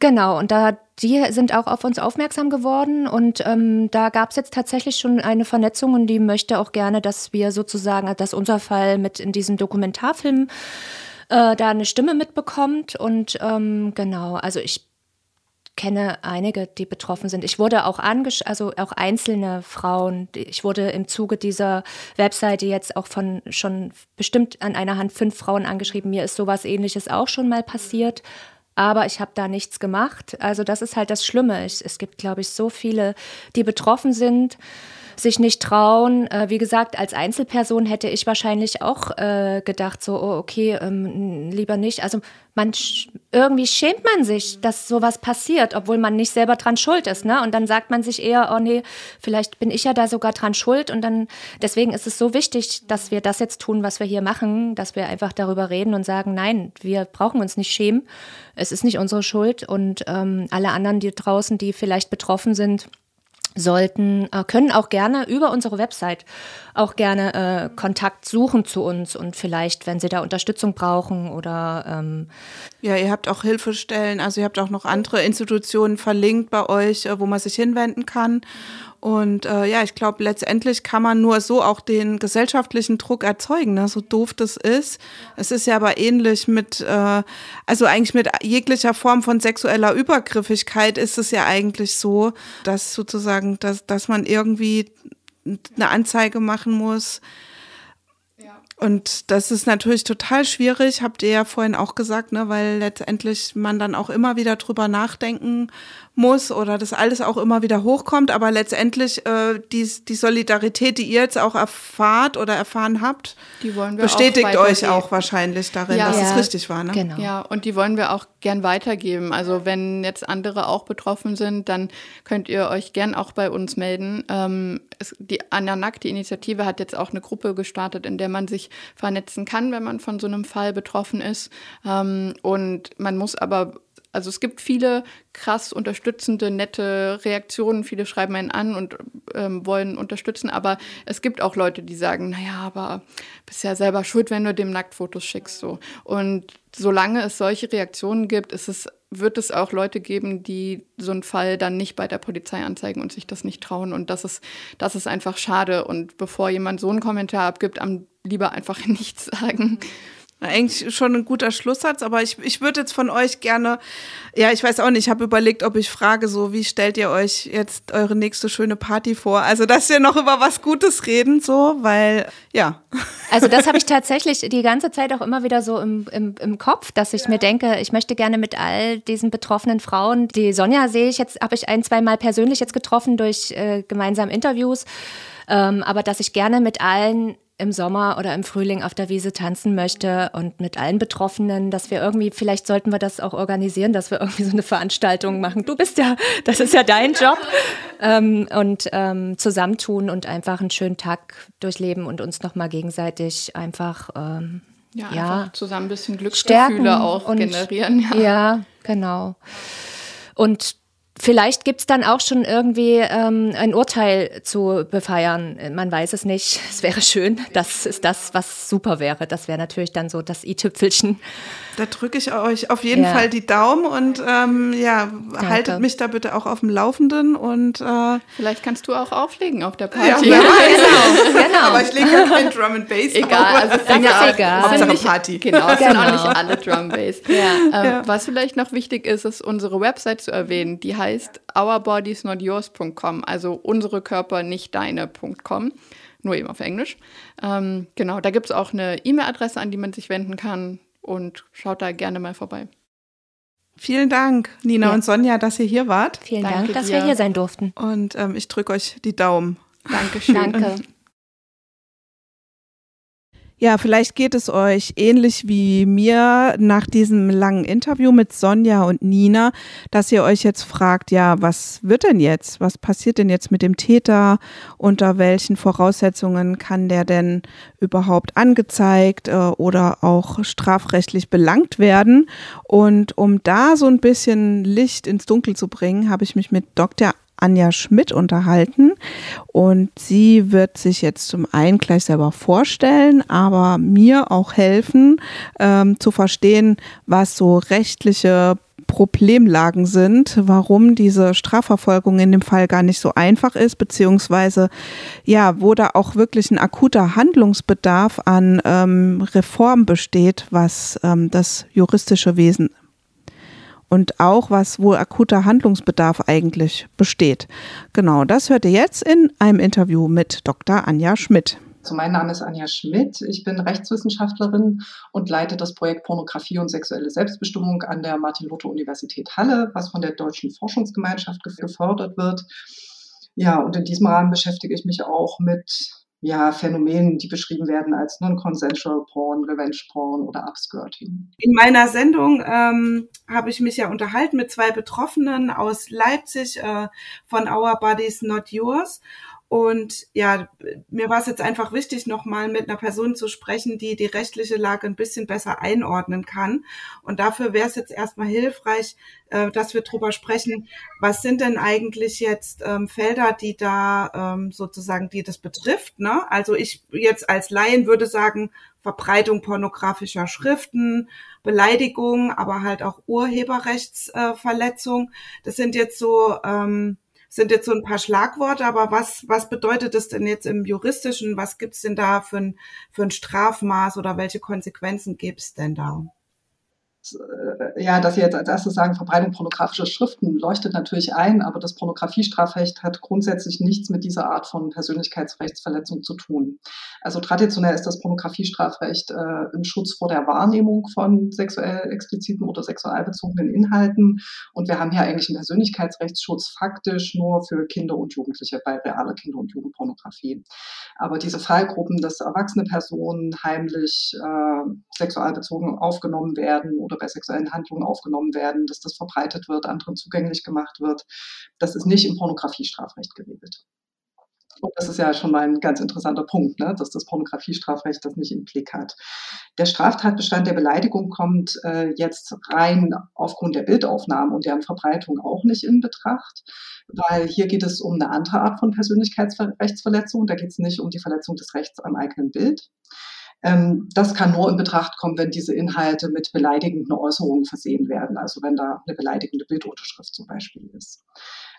Genau, und da die sind auch auf uns aufmerksam geworden und ähm, da gab es jetzt tatsächlich schon eine Vernetzung und die möchte auch gerne, dass wir sozusagen, dass unser Fall mit in diesem Dokumentarfilm äh, da eine Stimme mitbekommt und ähm, genau, also ich kenne einige, die betroffen sind. Ich wurde auch angesch also auch einzelne Frauen. Ich wurde im Zuge dieser Webseite jetzt auch von schon bestimmt an einer Hand fünf Frauen angeschrieben. Mir ist sowas ähnliches auch schon mal passiert. Aber ich habe da nichts gemacht. Also das ist halt das Schlimme. Ich, es gibt, glaube ich, so viele, die betroffen sind sich nicht trauen. Äh, wie gesagt, als Einzelperson hätte ich wahrscheinlich auch äh, gedacht, so, oh, okay, ähm, lieber nicht. Also man irgendwie schämt man sich, dass sowas passiert, obwohl man nicht selber dran schuld ist. Ne? Und dann sagt man sich eher, oh nee, vielleicht bin ich ja da sogar dran schuld. Und dann, deswegen ist es so wichtig, dass wir das jetzt tun, was wir hier machen, dass wir einfach darüber reden und sagen, nein, wir brauchen uns nicht schämen. Es ist nicht unsere Schuld. Und ähm, alle anderen, die draußen, die vielleicht betroffen sind, sollten, äh, können auch gerne über unsere Website auch gerne äh, Kontakt suchen zu uns und vielleicht, wenn sie da Unterstützung brauchen oder ähm ja, ihr habt auch Hilfestellen, also ihr habt auch noch andere Institutionen verlinkt bei euch, äh, wo man sich hinwenden kann. Und äh, ja, ich glaube, letztendlich kann man nur so auch den gesellschaftlichen Druck erzeugen, ne? so doof das ist. Es ist ja aber ähnlich mit, äh, also eigentlich mit jeglicher Form von sexueller Übergriffigkeit ist es ja eigentlich so, dass sozusagen, dass, dass man irgendwie eine Anzeige machen muss. Und das ist natürlich total schwierig, habt ihr ja vorhin auch gesagt, ne, weil letztendlich man dann auch immer wieder drüber nachdenken muss oder das alles auch immer wieder hochkommt. Aber letztendlich äh, die, die Solidarität, die ihr jetzt auch erfahrt oder erfahren habt, bestätigt auch euch auch wahrscheinlich darin, ja. dass ja. es richtig war. Ne? Genau. Ja, und die wollen wir auch gern weitergeben. Also wenn jetzt andere auch betroffen sind, dann könnt ihr euch gern auch bei uns melden. Ähm, es, die Anja Nack, die Initiative, hat jetzt auch eine Gruppe gestartet, in der man sich vernetzen kann, wenn man von so einem Fall betroffen ist. Ähm, und man muss aber also es gibt viele krass unterstützende, nette Reaktionen. Viele schreiben einen an und ähm, wollen unterstützen, aber es gibt auch Leute, die sagen, naja, aber bist ja selber schuld, wenn du dem Nacktfotos schickst. So. Und solange es solche Reaktionen gibt, ist es, wird es auch Leute geben, die so einen Fall dann nicht bei der Polizei anzeigen und sich das nicht trauen. Und das ist, das ist einfach schade. Und bevor jemand so einen Kommentar abgibt, am lieber einfach <laughs> nichts sagen. Eigentlich schon ein guter Schlusssatz, aber ich, ich würde jetzt von euch gerne, ja, ich weiß auch nicht, ich habe überlegt, ob ich frage, so, wie stellt ihr euch jetzt eure nächste schöne Party vor? Also, dass wir noch über was Gutes reden, so, weil, ja. Also, das habe ich <laughs> tatsächlich die ganze Zeit auch immer wieder so im, im, im Kopf, dass ich ja. mir denke, ich möchte gerne mit all diesen betroffenen Frauen, die Sonja sehe ich jetzt, habe ich ein, zwei Mal persönlich jetzt getroffen durch äh, gemeinsame Interviews, ähm, aber dass ich gerne mit allen im Sommer oder im Frühling auf der Wiese tanzen möchte und mit allen Betroffenen, dass wir irgendwie, vielleicht sollten wir das auch organisieren, dass wir irgendwie so eine Veranstaltung machen. Du bist ja, das ist ja dein Job. Ähm, und ähm, zusammentun und einfach einen schönen Tag durchleben und uns nochmal gegenseitig einfach, ähm, ja, ja einfach zusammen ein bisschen Glücksgefühle auch und, generieren. Ja. ja, genau. Und Vielleicht gibt es dann auch schon irgendwie ähm, ein Urteil zu befeiern. Man weiß es nicht. Es wäre schön. Das ist das, was super wäre. Das wäre natürlich dann so das i-Tüpfelchen. Da drücke ich euch auf jeden ja. Fall die Daumen und ähm, ja, Danke. haltet mich da bitte auch auf dem Laufenden und äh, vielleicht kannst du auch auflegen auf der Party. Ja, genau, genau. <laughs> Aber ich lege ja kein Drum and Bass. Egal, auf. also das ist egal. Hauptsache Party. Genau, es genau. sind auch nicht alle Drum Bass. Ja. Ähm, was vielleicht noch wichtig ist, ist unsere Website zu erwähnen. Die heißt ourbodiesnotyours.com, also unsere Körper nicht deine.com nur eben auf Englisch. Ähm, genau, da gibt es auch eine E-Mail-Adresse, an die man sich wenden kann und schaut da gerne mal vorbei. Vielen Dank, Nina ja. und Sonja, dass ihr hier wart. Vielen Danke Dank, dass dir. wir hier sein durften. Und ähm, ich drücke euch die Daumen. Dankeschön. Danke. <laughs> Ja, vielleicht geht es euch ähnlich wie mir nach diesem langen Interview mit Sonja und Nina, dass ihr euch jetzt fragt, ja, was wird denn jetzt? Was passiert denn jetzt mit dem Täter? Unter welchen Voraussetzungen kann der denn überhaupt angezeigt äh, oder auch strafrechtlich belangt werden? Und um da so ein bisschen Licht ins Dunkel zu bringen, habe ich mich mit Dr. Anja Schmidt unterhalten. Und sie wird sich jetzt zum einen gleich selber vorstellen, aber mir auch helfen ähm, zu verstehen, was so rechtliche Problemlagen sind, warum diese Strafverfolgung in dem Fall gar nicht so einfach ist, beziehungsweise ja, wo da auch wirklich ein akuter Handlungsbedarf an ähm, Reform besteht, was ähm, das juristische Wesen und auch was, wo akuter Handlungsbedarf eigentlich besteht. Genau, das hört ihr jetzt in einem Interview mit Dr. Anja Schmidt. Also mein Name ist Anja Schmidt. Ich bin Rechtswissenschaftlerin und leite das Projekt Pornografie und sexuelle Selbstbestimmung an der Martin-Luther-Universität Halle, was von der Deutschen Forschungsgemeinschaft gefördert wird. Ja, und in diesem Rahmen beschäftige ich mich auch mit ja, Phänomenen, die beschrieben werden als Non-Consensual Porn, Revenge Porn oder Upskirting. In meiner Sendung ähm, habe ich mich ja unterhalten mit zwei Betroffenen aus Leipzig äh, von Our Bodies Not Yours. Und ja, mir war es jetzt einfach wichtig, nochmal mit einer Person zu sprechen, die die rechtliche Lage ein bisschen besser einordnen kann. Und dafür wäre es jetzt erstmal hilfreich, äh, dass wir drüber sprechen, was sind denn eigentlich jetzt ähm, Felder, die da ähm, sozusagen, die das betrifft. Ne? Also ich jetzt als Laien würde sagen, Verbreitung pornografischer Schriften, Beleidigung, aber halt auch Urheberrechtsverletzung. Äh, das sind jetzt so ähm, sind jetzt so ein paar Schlagworte, aber was, was bedeutet das denn jetzt im juristischen? Was gibt's denn da für ein, für ein Strafmaß oder welche Konsequenzen gibt's denn da? Äh, ja, dass Sie jetzt als erstes sagen, Verbreitung pornografischer Schriften leuchtet natürlich ein, aber das Pornografiestrafrecht hat grundsätzlich nichts mit dieser Art von Persönlichkeitsrechtsverletzung zu tun. Also traditionell ist das Pornografiestrafrecht äh, ein Schutz vor der Wahrnehmung von sexuell expliziten oder sexual bezogenen Inhalten. Und wir haben hier eigentlich einen Persönlichkeitsrechtsschutz faktisch nur für Kinder und Jugendliche bei realer Kinder- und Jugendpornografie. Aber diese Fallgruppen, dass erwachsene Personen heimlich äh, sexual bezogen aufgenommen werden oder bei sexuellen Handlungen aufgenommen werden, dass das verbreitet wird, anderen zugänglich gemacht wird. Das ist nicht im Pornografiestrafrecht geregelt. Und das ist ja schon mal ein ganz interessanter Punkt, ne? dass das Pornografiestrafrecht das nicht im Blick hat. Der Straftatbestand der Beleidigung kommt äh, jetzt rein aufgrund der Bildaufnahmen und deren Verbreitung auch nicht in Betracht, weil hier geht es um eine andere Art von Persönlichkeitsrechtsverletzung. Da geht es nicht um die Verletzung des Rechts am eigenen Bild. Ähm, das kann nur in Betracht kommen, wenn diese Inhalte mit beleidigenden Äußerungen versehen werden, also wenn da eine beleidigende Bildunterschrift zum Beispiel ist.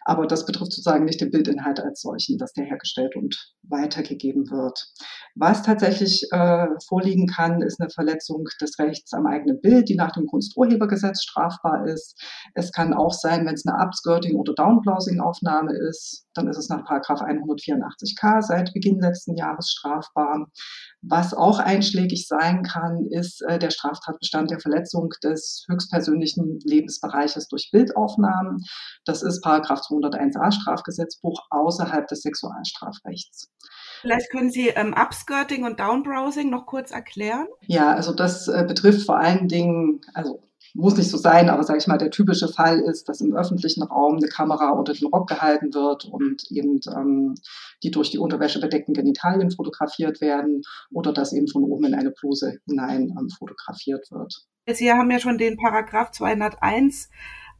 Aber das betrifft sozusagen nicht den Bildinhalt als solchen, dass der hergestellt und weitergegeben wird. Was tatsächlich äh, vorliegen kann, ist eine Verletzung des Rechts am eigenen Bild, die nach dem Kunsturhebergesetz strafbar ist. Es kann auch sein, wenn es eine Upskirting- oder Downblousing-Aufnahme ist, dann ist es nach 184k seit Beginn letzten Jahres strafbar. Was auch einschlägig sein kann, ist äh, der Straftatbestand der Verletzung des höchstpersönlichen Lebensbereiches durch Bildaufnahmen. Das ist Paragraph 201a Strafgesetzbuch außerhalb des Sexualstrafrechts. Vielleicht können Sie ähm, Upskirting und Downbrowsing noch kurz erklären? Ja, also das äh, betrifft vor allen Dingen, also muss nicht so sein, aber sage ich mal, der typische Fall ist, dass im öffentlichen Raum eine Kamera unter den Rock gehalten wird und eben ähm, die durch die Unterwäsche bedeckten Genitalien fotografiert werden oder dass eben von oben in eine Bluse hinein ähm, fotografiert wird. Sie haben ja schon den Paragraph 201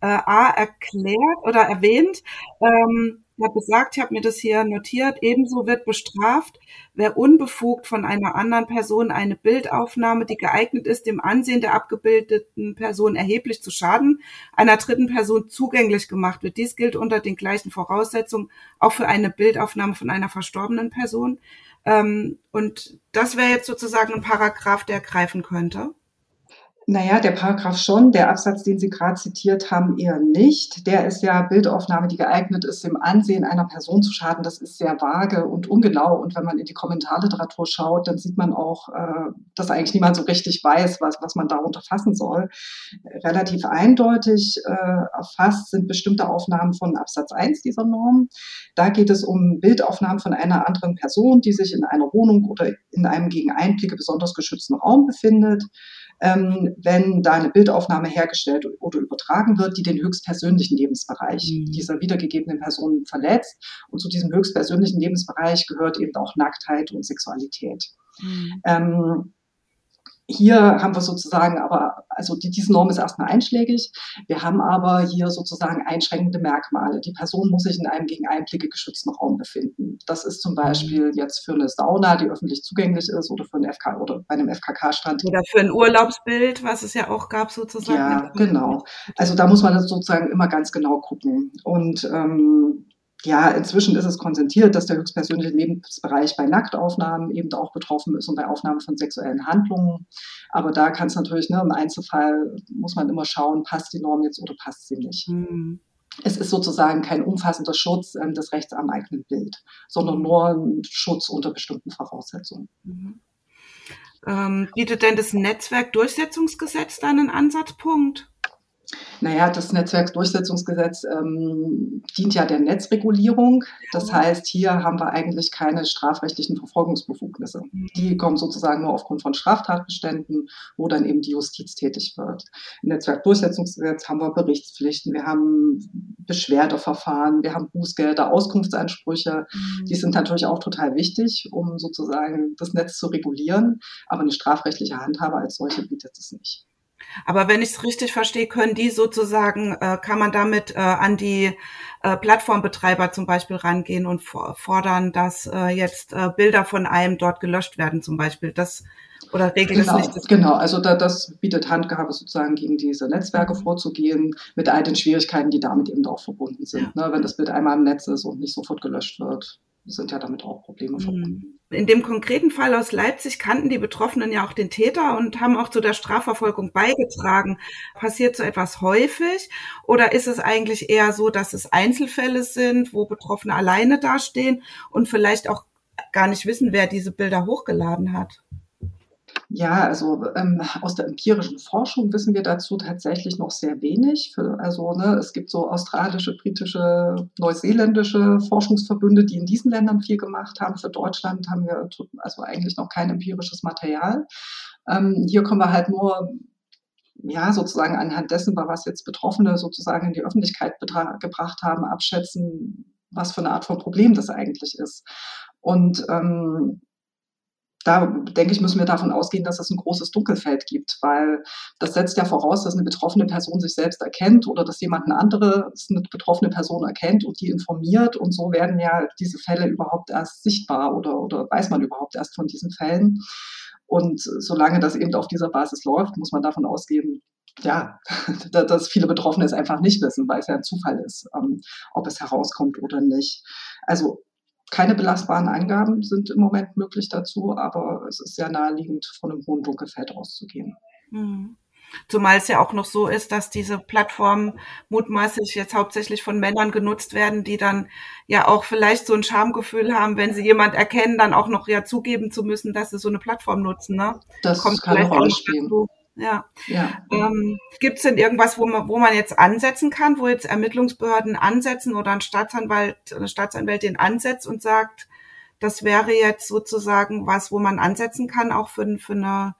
äh, A erklärt oder erwähnt. Ähm, ich habe gesagt, ich habe mir das hier notiert, ebenso wird bestraft, wer unbefugt von einer anderen Person eine Bildaufnahme, die geeignet ist, dem Ansehen der abgebildeten Person erheblich zu schaden, einer dritten Person zugänglich gemacht wird. Dies gilt unter den gleichen Voraussetzungen auch für eine Bildaufnahme von einer verstorbenen Person. Ähm, und das wäre jetzt sozusagen ein Paragraph, der greifen könnte. Naja, der Paragraph schon, der Absatz, den Sie gerade zitiert haben, eher nicht. Der ist ja Bildaufnahme, die geeignet ist, dem Ansehen einer Person zu schaden. Das ist sehr vage und ungenau. Und wenn man in die Kommentarliteratur schaut, dann sieht man auch, äh, dass eigentlich niemand so richtig weiß, was, was man darunter fassen soll. Relativ eindeutig äh, erfasst sind bestimmte Aufnahmen von Absatz 1 dieser Norm. Da geht es um Bildaufnahmen von einer anderen Person, die sich in einer Wohnung oder in einem gegen Einblicke besonders geschützten Raum befindet ähm, wenn da eine Bildaufnahme hergestellt oder übertragen wird, die den höchstpersönlichen Lebensbereich mhm. dieser wiedergegebenen Person verletzt. Und zu diesem höchstpersönlichen Lebensbereich gehört eben auch Nacktheit und Sexualität. Mhm. Ähm, hier haben wir sozusagen aber, also die, diese Norm ist erstmal einschlägig. Wir haben aber hier sozusagen einschränkende Merkmale. Die Person muss sich in einem gegen Einblicke geschützten Raum befinden. Das ist zum Beispiel mhm. jetzt für eine Sauna, die öffentlich zugänglich ist oder für einen FK oder bei einem FKK-Stand. Oder für ein Urlaubsbild, was es ja auch gab sozusagen. Ja, genau. Also da muss man sozusagen immer ganz genau gucken. Und ähm, ja, inzwischen ist es konsentiert, dass der höchstpersönliche Lebensbereich bei Nacktaufnahmen eben auch betroffen ist und bei Aufnahmen von sexuellen Handlungen. Aber da kann es natürlich, ne, im Einzelfall muss man immer schauen, passt die Norm jetzt oder passt sie nicht. Mhm. Es ist sozusagen kein umfassender Schutz ähm, des Rechts am eigenen Bild, sondern nur ein Schutz unter bestimmten Voraussetzungen. Mhm. Ähm, bietet denn das Netzwerkdurchsetzungsgesetz da einen Ansatzpunkt? Naja, das Netzwerksdurchsetzungsgesetz ähm, dient ja der Netzregulierung. Das heißt, hier haben wir eigentlich keine strafrechtlichen Verfolgungsbefugnisse. Die kommen sozusagen nur aufgrund von Straftatbeständen, wo dann eben die Justiz tätig wird. Im Netzwerkdurchsetzungsgesetz haben wir Berichtspflichten, wir haben Beschwerdeverfahren, wir haben Bußgelder, Auskunftsansprüche. Mhm. Die sind natürlich auch total wichtig, um sozusagen das Netz zu regulieren. Aber eine strafrechtliche Handhabe als solche bietet es nicht. Aber wenn ich es richtig verstehe, können die sozusagen, äh, kann man damit äh, an die äh, Plattformbetreiber zum Beispiel rangehen und fordern, dass äh, jetzt äh, Bilder von einem dort gelöscht werden zum Beispiel. Das Oder regelt genau, es nicht? Genau, also da, das bietet Handgabe sozusagen gegen diese Netzwerke mhm. vorzugehen, mit all den Schwierigkeiten, die damit eben auch verbunden sind. Ja. Ne, wenn das Bild einmal im Netz ist und nicht sofort gelöscht wird, sind ja damit auch Probleme mhm. verbunden. In dem konkreten Fall aus Leipzig kannten die Betroffenen ja auch den Täter und haben auch zu der Strafverfolgung beigetragen. Passiert so etwas häufig oder ist es eigentlich eher so, dass es Einzelfälle sind, wo Betroffene alleine dastehen und vielleicht auch gar nicht wissen, wer diese Bilder hochgeladen hat? Ja, also ähm, aus der empirischen Forschung wissen wir dazu tatsächlich noch sehr wenig. Für, also ne, es gibt so australische, britische, neuseeländische Forschungsverbünde, die in diesen Ländern viel gemacht haben. Für Deutschland haben wir also eigentlich noch kein empirisches Material. Ähm, hier kommen wir halt nur ja, sozusagen anhand dessen, was jetzt Betroffene sozusagen in die Öffentlichkeit gebracht haben, abschätzen, was für eine Art von Problem das eigentlich ist. Und ähm, da denke ich, müssen wir davon ausgehen, dass es ein großes Dunkelfeld gibt, weil das setzt ja voraus, dass eine betroffene Person sich selbst erkennt oder dass jemand eine andere eine betroffene Person erkennt und die informiert und so werden ja diese Fälle überhaupt erst sichtbar oder, oder weiß man überhaupt erst von diesen Fällen. Und solange das eben auf dieser Basis läuft, muss man davon ausgehen, ja, <laughs> dass viele Betroffene es einfach nicht wissen, weil es ja ein Zufall ist, ähm, ob es herauskommt oder nicht. Also keine belastbaren Angaben sind im Moment möglich dazu, aber es ist sehr naheliegend, von einem hohen Dunkelfeld auszugehen. Mhm. Zumal es ja auch noch so ist, dass diese Plattformen mutmaßlich jetzt hauptsächlich von Männern genutzt werden, die dann ja auch vielleicht so ein Schamgefühl haben, wenn sie jemand erkennen, dann auch noch ja zugeben zu müssen, dass sie so eine Plattform nutzen. Ne? Das Kommt kann Rolle spielen. Dazu. Ja. ja. Ähm, Gibt es denn irgendwas, wo man, wo man jetzt ansetzen kann, wo jetzt Ermittlungsbehörden ansetzen oder ein Staatsanwalt, eine Staatsanwältin ansetzt und sagt, das wäre jetzt sozusagen was, wo man ansetzen kann, auch für, für eine?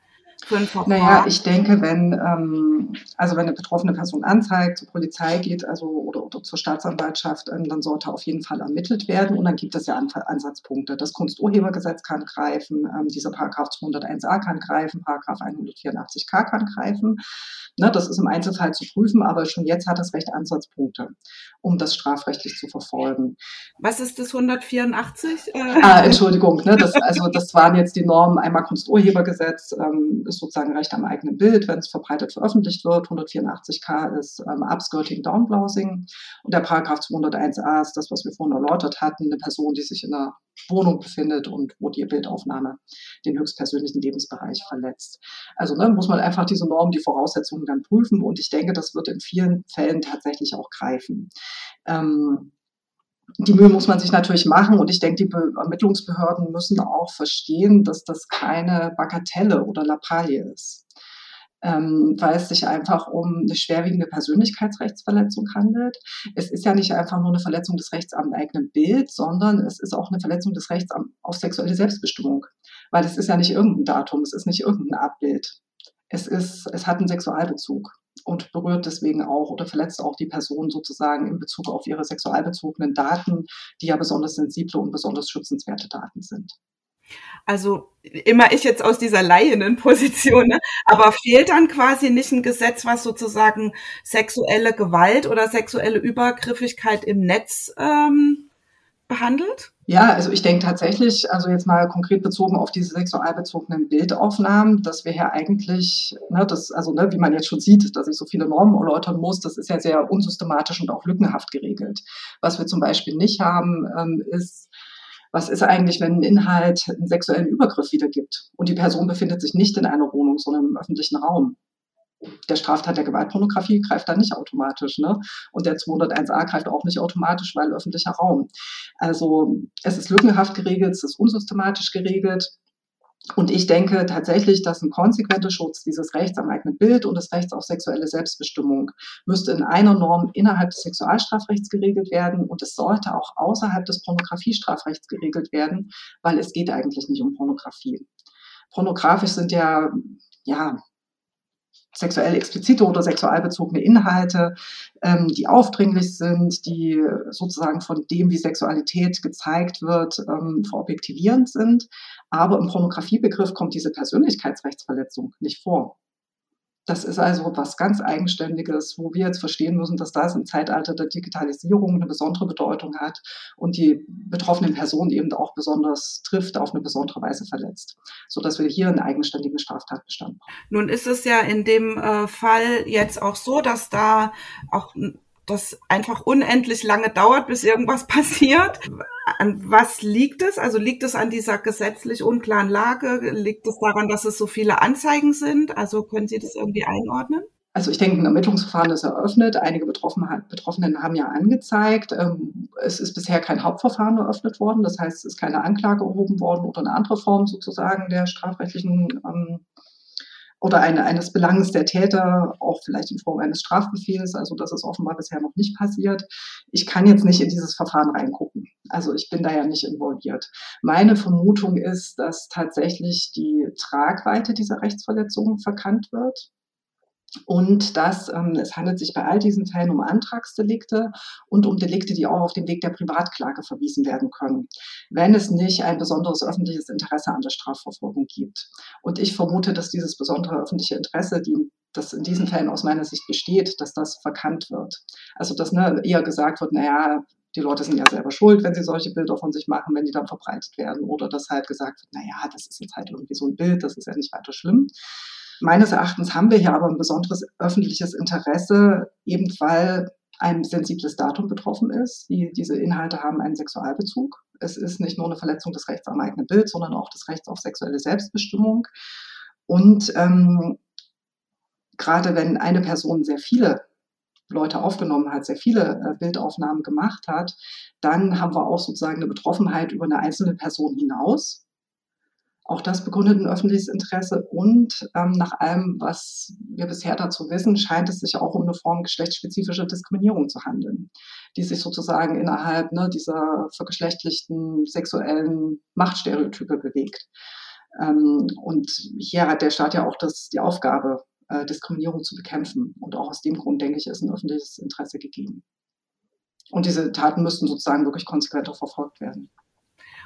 Naja, ich denke, wenn, ähm, also wenn eine betroffene Person anzeigt, zur Polizei geht, also oder, oder zur Staatsanwaltschaft, ähm, dann sollte auf jeden Fall ermittelt werden und dann gibt es ja An Ansatzpunkte. Das Kunsturhebergesetz kann greifen, ähm, dieser Paragraph 201a kann greifen, Paragraph 184k kann greifen. Ne, das ist im Einzelfall zu prüfen, aber schon jetzt hat das Recht Ansatzpunkte, um das strafrechtlich zu verfolgen. Was ist das 184? Ah, Entschuldigung, ne, das, also das waren jetzt die Normen, einmal Kunsturhebergesetz, ähm, ist sozusagen Recht am eigenen Bild, wenn es verbreitet veröffentlicht wird. 184k ist ähm, Upskirting, Downblousing. Und der Paragraph 201a ist das, was wir vorhin erläutert hatten, eine Person, die sich in einer Wohnung befindet und wo die Bildaufnahme den höchstpersönlichen Lebensbereich verletzt. Also ne, muss man einfach diese Normen, die Voraussetzungen dann prüfen. Und ich denke, das wird in vielen Fällen tatsächlich auch greifen. Ähm, die Mühe muss man sich natürlich machen und ich denke, die Be Ermittlungsbehörden müssen auch verstehen, dass das keine Bagatelle oder Lappalie ist, ähm, weil es sich einfach um eine schwerwiegende Persönlichkeitsrechtsverletzung handelt. Es ist ja nicht einfach nur eine Verletzung des Rechts am eigenen Bild, sondern es ist auch eine Verletzung des Rechts auf sexuelle Selbstbestimmung, weil es ist ja nicht irgendein Datum, es ist nicht irgendein Abbild. Es, ist, es hat einen Sexualbezug und berührt deswegen auch oder verletzt auch die Person sozusagen in Bezug auf ihre sexualbezogenen Daten, die ja besonders sensible und besonders schützenswerte Daten sind. Also immer ich jetzt aus dieser leihenden Position, ne? aber fehlt dann quasi nicht ein Gesetz, was sozusagen sexuelle Gewalt oder sexuelle Übergriffigkeit im Netz ähm, behandelt? Ja, also ich denke tatsächlich, also jetzt mal konkret bezogen auf diese sexualbezogenen Bildaufnahmen, dass wir hier eigentlich, ne, das, also ne, wie man jetzt schon sieht, dass ich so viele Normen erläutern muss, das ist ja sehr unsystematisch und auch lückenhaft geregelt. Was wir zum Beispiel nicht haben, ähm, ist, was ist eigentlich, wenn ein Inhalt einen sexuellen Übergriff wiedergibt und die Person befindet sich nicht in einer Wohnung, sondern im öffentlichen Raum? Der Straftat der Gewaltpornografie greift da nicht automatisch. Ne? Und der 201a greift auch nicht automatisch, weil öffentlicher Raum. Also es ist lückenhaft geregelt, es ist unsystematisch geregelt. Und ich denke tatsächlich, dass ein konsequenter Schutz dieses Rechts am eigenen Bild und des Rechts auf sexuelle Selbstbestimmung müsste in einer Norm innerhalb des Sexualstrafrechts geregelt werden und es sollte auch außerhalb des Pornografiestrafrechts geregelt werden, weil es geht eigentlich nicht um Pornografie. Pornografisch sind ja, ja, sexuell explizite oder sexualbezogene Inhalte, ähm, die aufdringlich sind, die sozusagen von dem, wie Sexualität gezeigt wird, ähm, verobjektivierend sind. Aber im Pornografiebegriff kommt diese Persönlichkeitsrechtsverletzung nicht vor. Das ist also was ganz Eigenständiges, wo wir jetzt verstehen müssen, dass das im Zeitalter der Digitalisierung eine besondere Bedeutung hat und die betroffenen Personen eben auch besonders trifft, auf eine besondere Weise verletzt, sodass wir hier einen eigenständigen Straftatbestand brauchen. Nun ist es ja in dem äh, Fall jetzt auch so, dass da auch das einfach unendlich lange dauert, bis irgendwas <laughs> passiert. An was liegt es? Also liegt es an dieser gesetzlich unklaren Lage? Liegt es daran, dass es so viele Anzeigen sind? Also können Sie das irgendwie einordnen? Also ich denke, ein Ermittlungsverfahren ist eröffnet. Einige Betroffenen haben ja angezeigt. Ähm, es ist bisher kein Hauptverfahren eröffnet worden. Das heißt, es ist keine Anklage erhoben worden oder eine andere Form sozusagen der strafrechtlichen ähm, oder eine, eines Belangs der Täter, auch vielleicht in Form eines Strafbefehls. Also das ist offenbar bisher noch nicht passiert. Ich kann jetzt nicht in dieses Verfahren reingucken. Also ich bin da ja nicht involviert. Meine Vermutung ist, dass tatsächlich die Tragweite dieser Rechtsverletzungen verkannt wird und dass ähm, es handelt sich bei all diesen Fällen um Antragsdelikte und um Delikte, die auch auf dem Weg der Privatklage verwiesen werden können, wenn es nicht ein besonderes öffentliches Interesse an der Strafverfolgung gibt. Und ich vermute, dass dieses besondere öffentliche Interesse, die das in diesen Fällen aus meiner Sicht besteht, dass das verkannt wird. Also dass ne, eher gesagt wird, naja, die Leute sind ja selber schuld, wenn sie solche Bilder von sich machen, wenn die dann verbreitet werden. Oder dass halt gesagt wird, naja, das ist jetzt halt irgendwie so ein Bild, das ist ja nicht weiter schlimm. Meines Erachtens haben wir hier aber ein besonderes öffentliches Interesse, eben weil ein sensibles Datum betroffen ist. Die, diese Inhalte haben einen Sexualbezug. Es ist nicht nur eine Verletzung des Rechts am eigenen Bild, sondern auch des Rechts auf sexuelle Selbstbestimmung. Und ähm, gerade wenn eine Person sehr viele Leute aufgenommen hat, sehr viele äh, Bildaufnahmen gemacht hat, dann haben wir auch sozusagen eine Betroffenheit über eine einzelne Person hinaus. Auch das begründet ein öffentliches Interesse und ähm, nach allem, was wir bisher dazu wissen, scheint es sich auch um eine Form geschlechtsspezifischer Diskriminierung zu handeln, die sich sozusagen innerhalb ne, dieser vergeschlechtlichten sexuellen Machtstereotype bewegt. Ähm, und hier hat der Staat ja auch das, die Aufgabe, äh, Diskriminierung zu bekämpfen. Und auch aus dem Grund, denke ich, ist ein öffentliches Interesse gegeben. Und diese Taten müssten sozusagen wirklich konsequenter verfolgt werden.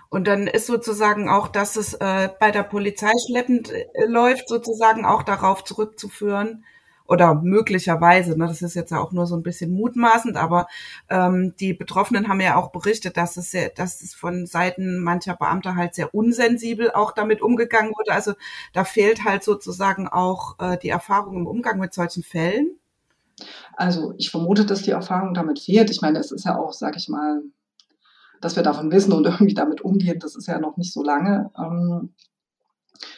Und dann ist sozusagen auch, dass es äh, bei der Polizei schleppend äh, läuft, sozusagen auch darauf zurückzuführen. Oder möglicherweise, ne, das ist jetzt ja auch nur so ein bisschen mutmaßend, aber ähm, die Betroffenen haben ja auch berichtet, dass es, sehr, dass es von Seiten mancher Beamter halt sehr unsensibel auch damit umgegangen wurde. Also da fehlt halt sozusagen auch äh, die Erfahrung im Umgang mit solchen Fällen. Also ich vermute, dass die Erfahrung damit fehlt. Ich meine, es ist ja auch, sag ich mal, dass wir davon wissen und <laughs> irgendwie damit umgehen, das ist ja noch nicht so lange. Ähm,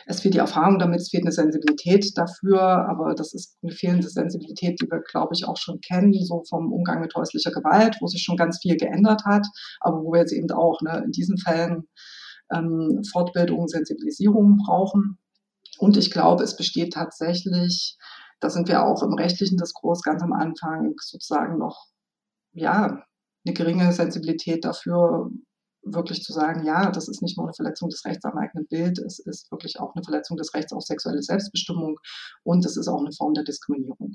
es fehlt die Erfahrung damit, es fehlt eine Sensibilität dafür, aber das ist eine fehlende Sensibilität, die wir, glaube ich, auch schon kennen, so vom Umgang mit häuslicher Gewalt, wo sich schon ganz viel geändert hat, aber wo wir jetzt eben auch ne, in diesen Fällen ähm, Fortbildung, Sensibilisierung brauchen. Und ich glaube, es besteht tatsächlich, da sind wir auch im rechtlichen Diskurs ganz am Anfang sozusagen noch, ja, eine geringe Sensibilität dafür, wirklich zu sagen, ja, das ist nicht nur eine Verletzung des Rechts am eigenen Bild, es ist wirklich auch eine Verletzung des Rechts auf sexuelle Selbstbestimmung und es ist auch eine Form der Diskriminierung.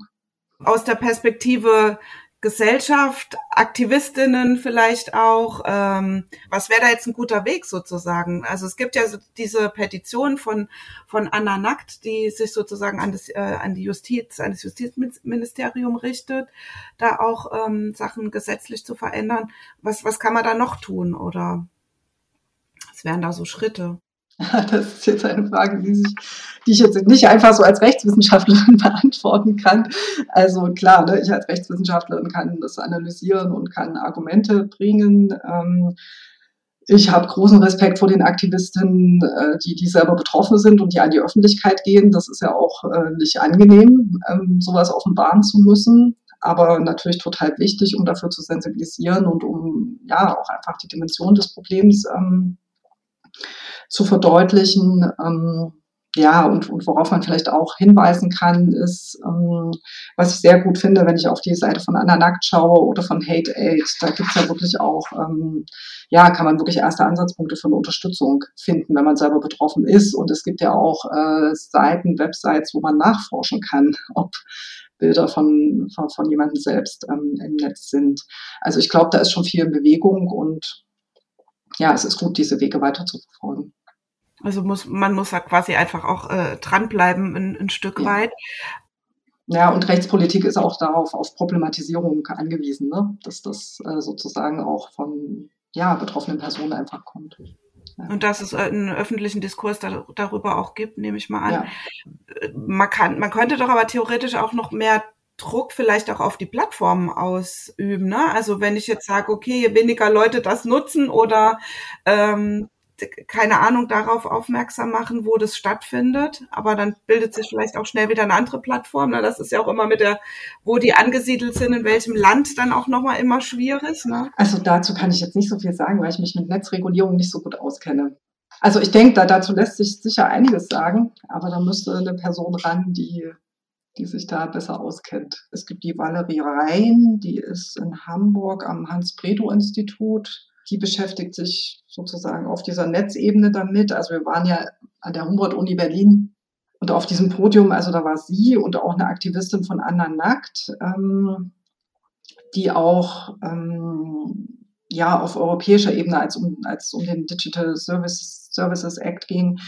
Aus der Perspektive Gesellschaft, Aktivistinnen vielleicht auch. Ähm, was wäre da jetzt ein guter Weg sozusagen? Also es gibt ja so diese Petition von von Anna Nackt, die sich sozusagen an das äh, an die Justiz, an das Justizministerium richtet, da auch ähm, Sachen gesetzlich zu verändern. Was was kann man da noch tun oder was wären da so Schritte? <laughs> Das ist jetzt eine Frage, die, sich, die ich jetzt nicht einfach so als Rechtswissenschaftlerin <laughs> beantworten kann. Also klar, ne, ich als Rechtswissenschaftlerin kann das analysieren und kann Argumente bringen. Ähm, ich habe großen Respekt vor den Aktivistinnen, äh, die, die selber betroffen sind und die an die Öffentlichkeit gehen. Das ist ja auch äh, nicht angenehm, ähm, sowas offenbaren zu müssen aber natürlich total wichtig, um dafür zu sensibilisieren und um ja auch einfach die Dimension des Problems ähm, zu verdeutlichen. Ähm, ja, und, und worauf man vielleicht auch hinweisen kann, ist, ähm, was ich sehr gut finde, wenn ich auf die Seite von Anna Nackt schaue oder von Hate Aid, da gibt's ja wirklich auch, ähm, ja, kann man wirklich erste Ansatzpunkte eine Unterstützung finden, wenn man selber betroffen ist. Und es gibt ja auch äh, Seiten, Websites, wo man nachforschen kann, <laughs> ob Bilder von, von, von jemandem selbst ähm, im Netz sind. Also ich glaube, da ist schon viel in Bewegung und ja, es ist gut, diese Wege weiter zu verfolgen. Also muss, man muss ja quasi einfach auch äh, dranbleiben ein, ein Stück ja. weit. Ja, und Rechtspolitik ist auch darauf auf Problematisierung angewiesen, ne? dass das äh, sozusagen auch von ja, betroffenen Personen einfach kommt. Ja. Und dass es einen öffentlichen Diskurs da, darüber auch gibt, nehme ich mal an. Ja. Man, kann, man könnte doch aber theoretisch auch noch mehr Druck vielleicht auch auf die Plattformen ausüben. Ne? Also wenn ich jetzt sage, okay, je weniger Leute das nutzen oder ähm, keine Ahnung, darauf aufmerksam machen, wo das stattfindet. Aber dann bildet sich vielleicht auch schnell wieder eine andere Plattform. Ne? Das ist ja auch immer mit der, wo die angesiedelt sind, in welchem Land dann auch nochmal immer schwierig. Ne? Also dazu kann ich jetzt nicht so viel sagen, weil ich mich mit Netzregulierung nicht so gut auskenne. Also ich denke, da, dazu lässt sich sicher einiges sagen, aber da müsste eine Person ran, die, die sich da besser auskennt. Es gibt die Valerie Rhein, die ist in Hamburg am Hans-Bredow-Institut die beschäftigt sich sozusagen auf dieser Netzebene damit. Also wir waren ja an der Humboldt-Uni Berlin und auf diesem Podium, also da war sie und auch eine Aktivistin von Anna Nackt, ähm, die auch ähm, ja auf europäischer Ebene, als um, als um den Digital Services, Services Act ging,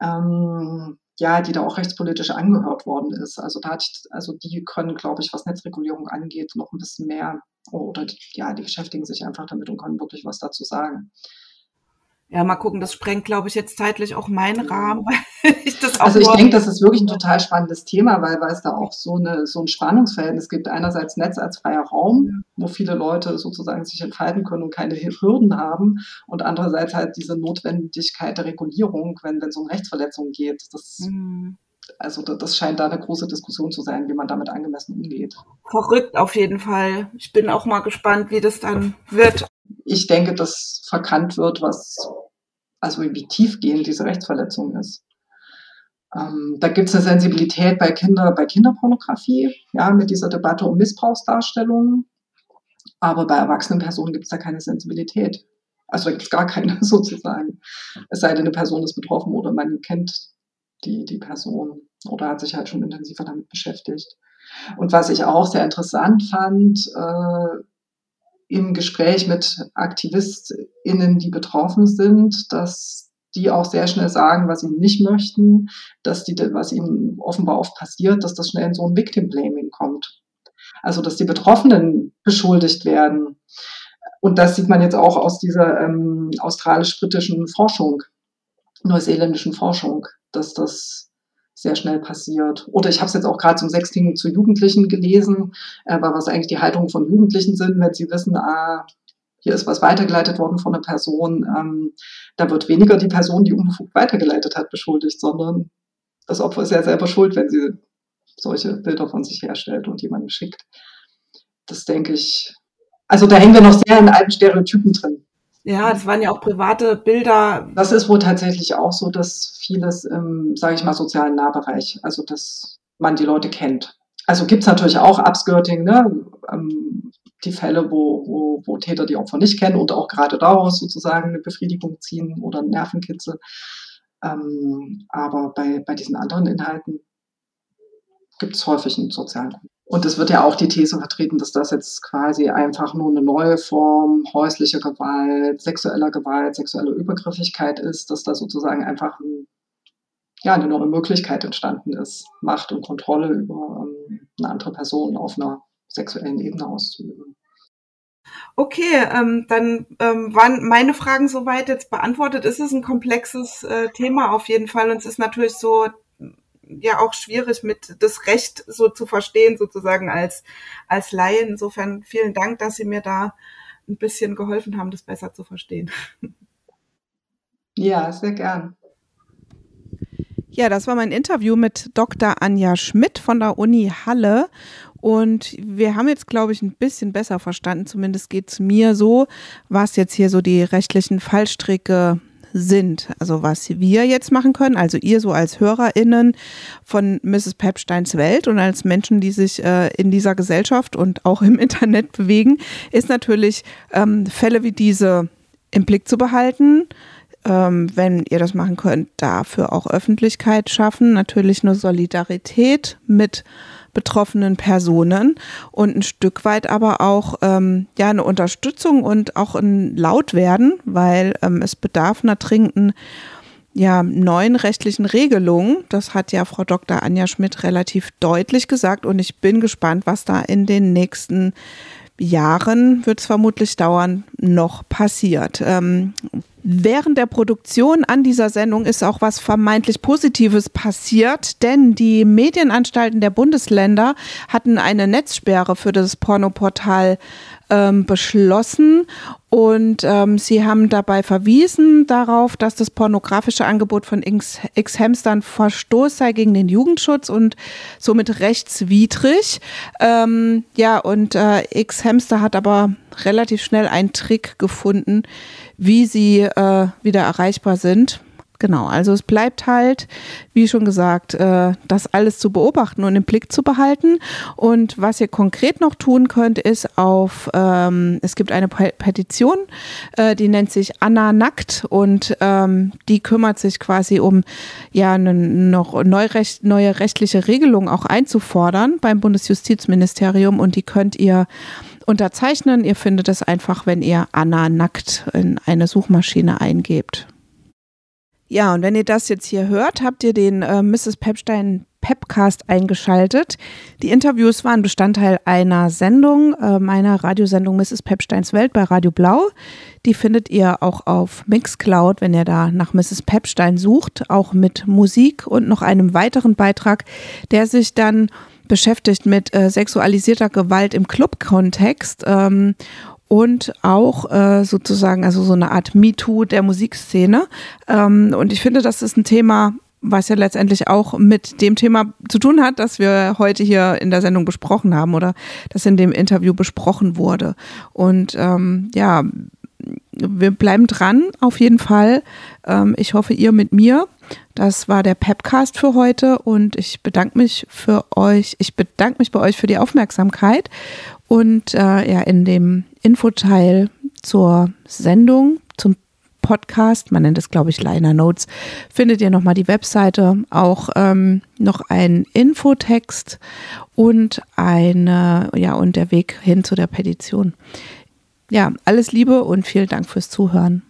ähm, ja, die da auch rechtspolitisch angehört worden ist. Also da hat, also die können, glaube ich, was Netzregulierung angeht, noch ein bisschen mehr oder ja, die beschäftigen sich einfach damit und können wirklich was dazu sagen. Ja, mal gucken, das sprengt, glaube ich, jetzt zeitlich auch meinen Rahmen, <laughs> weil ich Also ich denke, das ist wirklich ein total spannendes Thema, weil, weil es da auch so, eine, so ein Spannungsverhältnis gibt. Einerseits Netz als freier Raum, wo viele Leute sozusagen sich entfalten können und keine Hürden haben. Und andererseits halt diese Notwendigkeit der Regulierung, wenn es um Rechtsverletzungen geht. Das mhm also das scheint da eine große Diskussion zu sein, wie man damit angemessen umgeht. Verrückt auf jeden Fall. Ich bin auch mal gespannt, wie das dann wird. Ich denke, dass verkannt wird, was, also wie tiefgehend diese Rechtsverletzung ist. Ähm, da gibt es eine Sensibilität bei Kinder, bei Kinderpornografie, ja, mit dieser Debatte um Missbrauchsdarstellungen. Aber bei erwachsenen Personen gibt es da keine Sensibilität. Also da gibt es gar keine <laughs> sozusagen. Es sei denn, eine Person ist betroffen oder man kennt die, die Person oder hat sich halt schon intensiver damit beschäftigt. Und was ich auch sehr interessant fand, äh, im Gespräch mit AktivistInnen, die betroffen sind, dass die auch sehr schnell sagen, was sie nicht möchten, dass die, was ihnen offenbar oft passiert, dass das schnell in so ein Victim Blaming kommt. Also, dass die Betroffenen beschuldigt werden. Und das sieht man jetzt auch aus dieser ähm, australisch-britischen Forschung, neuseeländischen Forschung, dass das sehr schnell passiert. Oder ich habe es jetzt auch gerade zum Sexting zu Jugendlichen gelesen, äh, was eigentlich die Haltung von Jugendlichen sind, wenn sie wissen, ah, hier ist was weitergeleitet worden von einer Person, ähm, da wird weniger die Person, die unbefugt weitergeleitet hat, beschuldigt, sondern das Opfer ist ja selber schuld, wenn sie solche Bilder von sich herstellt und jemanden schickt. Das denke ich. Also da hängen wir noch sehr in alten Stereotypen drin. Ja, das waren ja auch private Bilder. Das ist wohl tatsächlich auch so, dass vieles im, sage ich mal, sozialen Nahbereich, also dass man die Leute kennt. Also gibt es natürlich auch Upskirting, ne? Ähm, die Fälle, wo, wo, wo Täter die Opfer nicht kennen und auch gerade daraus sozusagen eine Befriedigung ziehen oder Nervenkitzel. Ähm, aber bei, bei diesen anderen Inhalten gibt es häufig einen sozialen Grund. Und es wird ja auch die These vertreten, dass das jetzt quasi einfach nur eine neue Form häuslicher Gewalt, sexueller Gewalt, sexueller Übergriffigkeit ist, dass da sozusagen einfach ein, ja, eine neue Möglichkeit entstanden ist, Macht und Kontrolle über ähm, eine andere Person auf einer sexuellen Ebene auszuüben. Okay, ähm, dann ähm, waren meine Fragen soweit jetzt beantwortet. Es ist ein komplexes äh, Thema auf jeden Fall und es ist natürlich so ja auch schwierig mit das Recht so zu verstehen, sozusagen als, als Laien. Insofern vielen Dank, dass Sie mir da ein bisschen geholfen haben, das besser zu verstehen. Ja, sehr gern. Ja, das war mein Interview mit Dr. Anja Schmidt von der Uni Halle. Und wir haben jetzt, glaube ich, ein bisschen besser verstanden, zumindest geht es mir so, was jetzt hier so die rechtlichen Fallstricke sind. Also was wir jetzt machen können, also ihr so als HörerInnen von Mrs. Pepsteins Welt und als Menschen, die sich äh, in dieser Gesellschaft und auch im <laughs> Internet bewegen, ist natürlich ähm, Fälle wie diese im Blick zu behalten. Ähm, wenn ihr das machen könnt, dafür auch Öffentlichkeit schaffen, natürlich eine Solidarität mit betroffenen Personen und ein Stück weit aber auch ähm, ja eine Unterstützung und auch ein Lautwerden, weil ähm, es bedarf einer dringenden ja, neuen rechtlichen Regelungen. Das hat ja Frau Dr. Anja Schmidt relativ deutlich gesagt und ich bin gespannt, was da in den nächsten Jahren, wird es vermutlich dauern, noch passiert. Ähm, Während der Produktion an dieser Sendung ist auch was vermeintlich Positives passiert, denn die Medienanstalten der Bundesländer hatten eine Netzsperre für das Pornoportal ähm, beschlossen und ähm, sie haben dabei verwiesen darauf, dass das pornografische Angebot von X-Hamster Verstoß sei gegen den Jugendschutz und somit rechtswidrig. Ähm, ja, und äh, X-Hamster hat aber relativ schnell einen Trick gefunden, wie sie äh, wieder erreichbar sind. Genau, also es bleibt halt, wie schon gesagt, äh, das alles zu beobachten und im Blick zu behalten. Und was ihr konkret noch tun könnt, ist auf, ähm, es gibt eine Petition, äh, die nennt sich Anna Nackt und ähm, die kümmert sich quasi um ja noch neue rechtliche Regelung auch einzufordern beim Bundesjustizministerium und die könnt ihr unterzeichnen. Ihr findet es einfach, wenn ihr Anna Nackt in eine Suchmaschine eingebt. Ja, und wenn ihr das jetzt hier hört, habt ihr den äh, Mrs. Pepstein Pepcast eingeschaltet. Die Interviews waren Bestandteil einer Sendung, äh, meiner Radiosendung Mrs. Pepsteins Welt bei Radio Blau. Die findet ihr auch auf Mixcloud, wenn ihr da nach Mrs. Pepstein sucht, auch mit Musik und noch einem weiteren Beitrag, der sich dann beschäftigt mit äh, sexualisierter Gewalt im Club-Kontext ähm, und auch äh, sozusagen, also so eine Art MeToo der Musikszene. Ähm, und ich finde, das ist ein Thema, was ja letztendlich auch mit dem Thema zu tun hat, das wir heute hier in der Sendung besprochen haben oder das in dem Interview besprochen wurde. Und ähm, ja, wir bleiben dran, auf jeden Fall. Ähm, ich hoffe, ihr mit mir. Das war der Pepcast für heute und ich bedanke mich für euch. Ich bedanke mich bei euch für die Aufmerksamkeit und äh, ja, in dem Infoteil zur Sendung, zum Podcast, man nennt es, glaube ich, Liner Notes, findet ihr nochmal die Webseite, auch ähm, noch ein Infotext und eine, ja, und der Weg hin zu der Petition. Ja, alles Liebe und vielen Dank fürs Zuhören.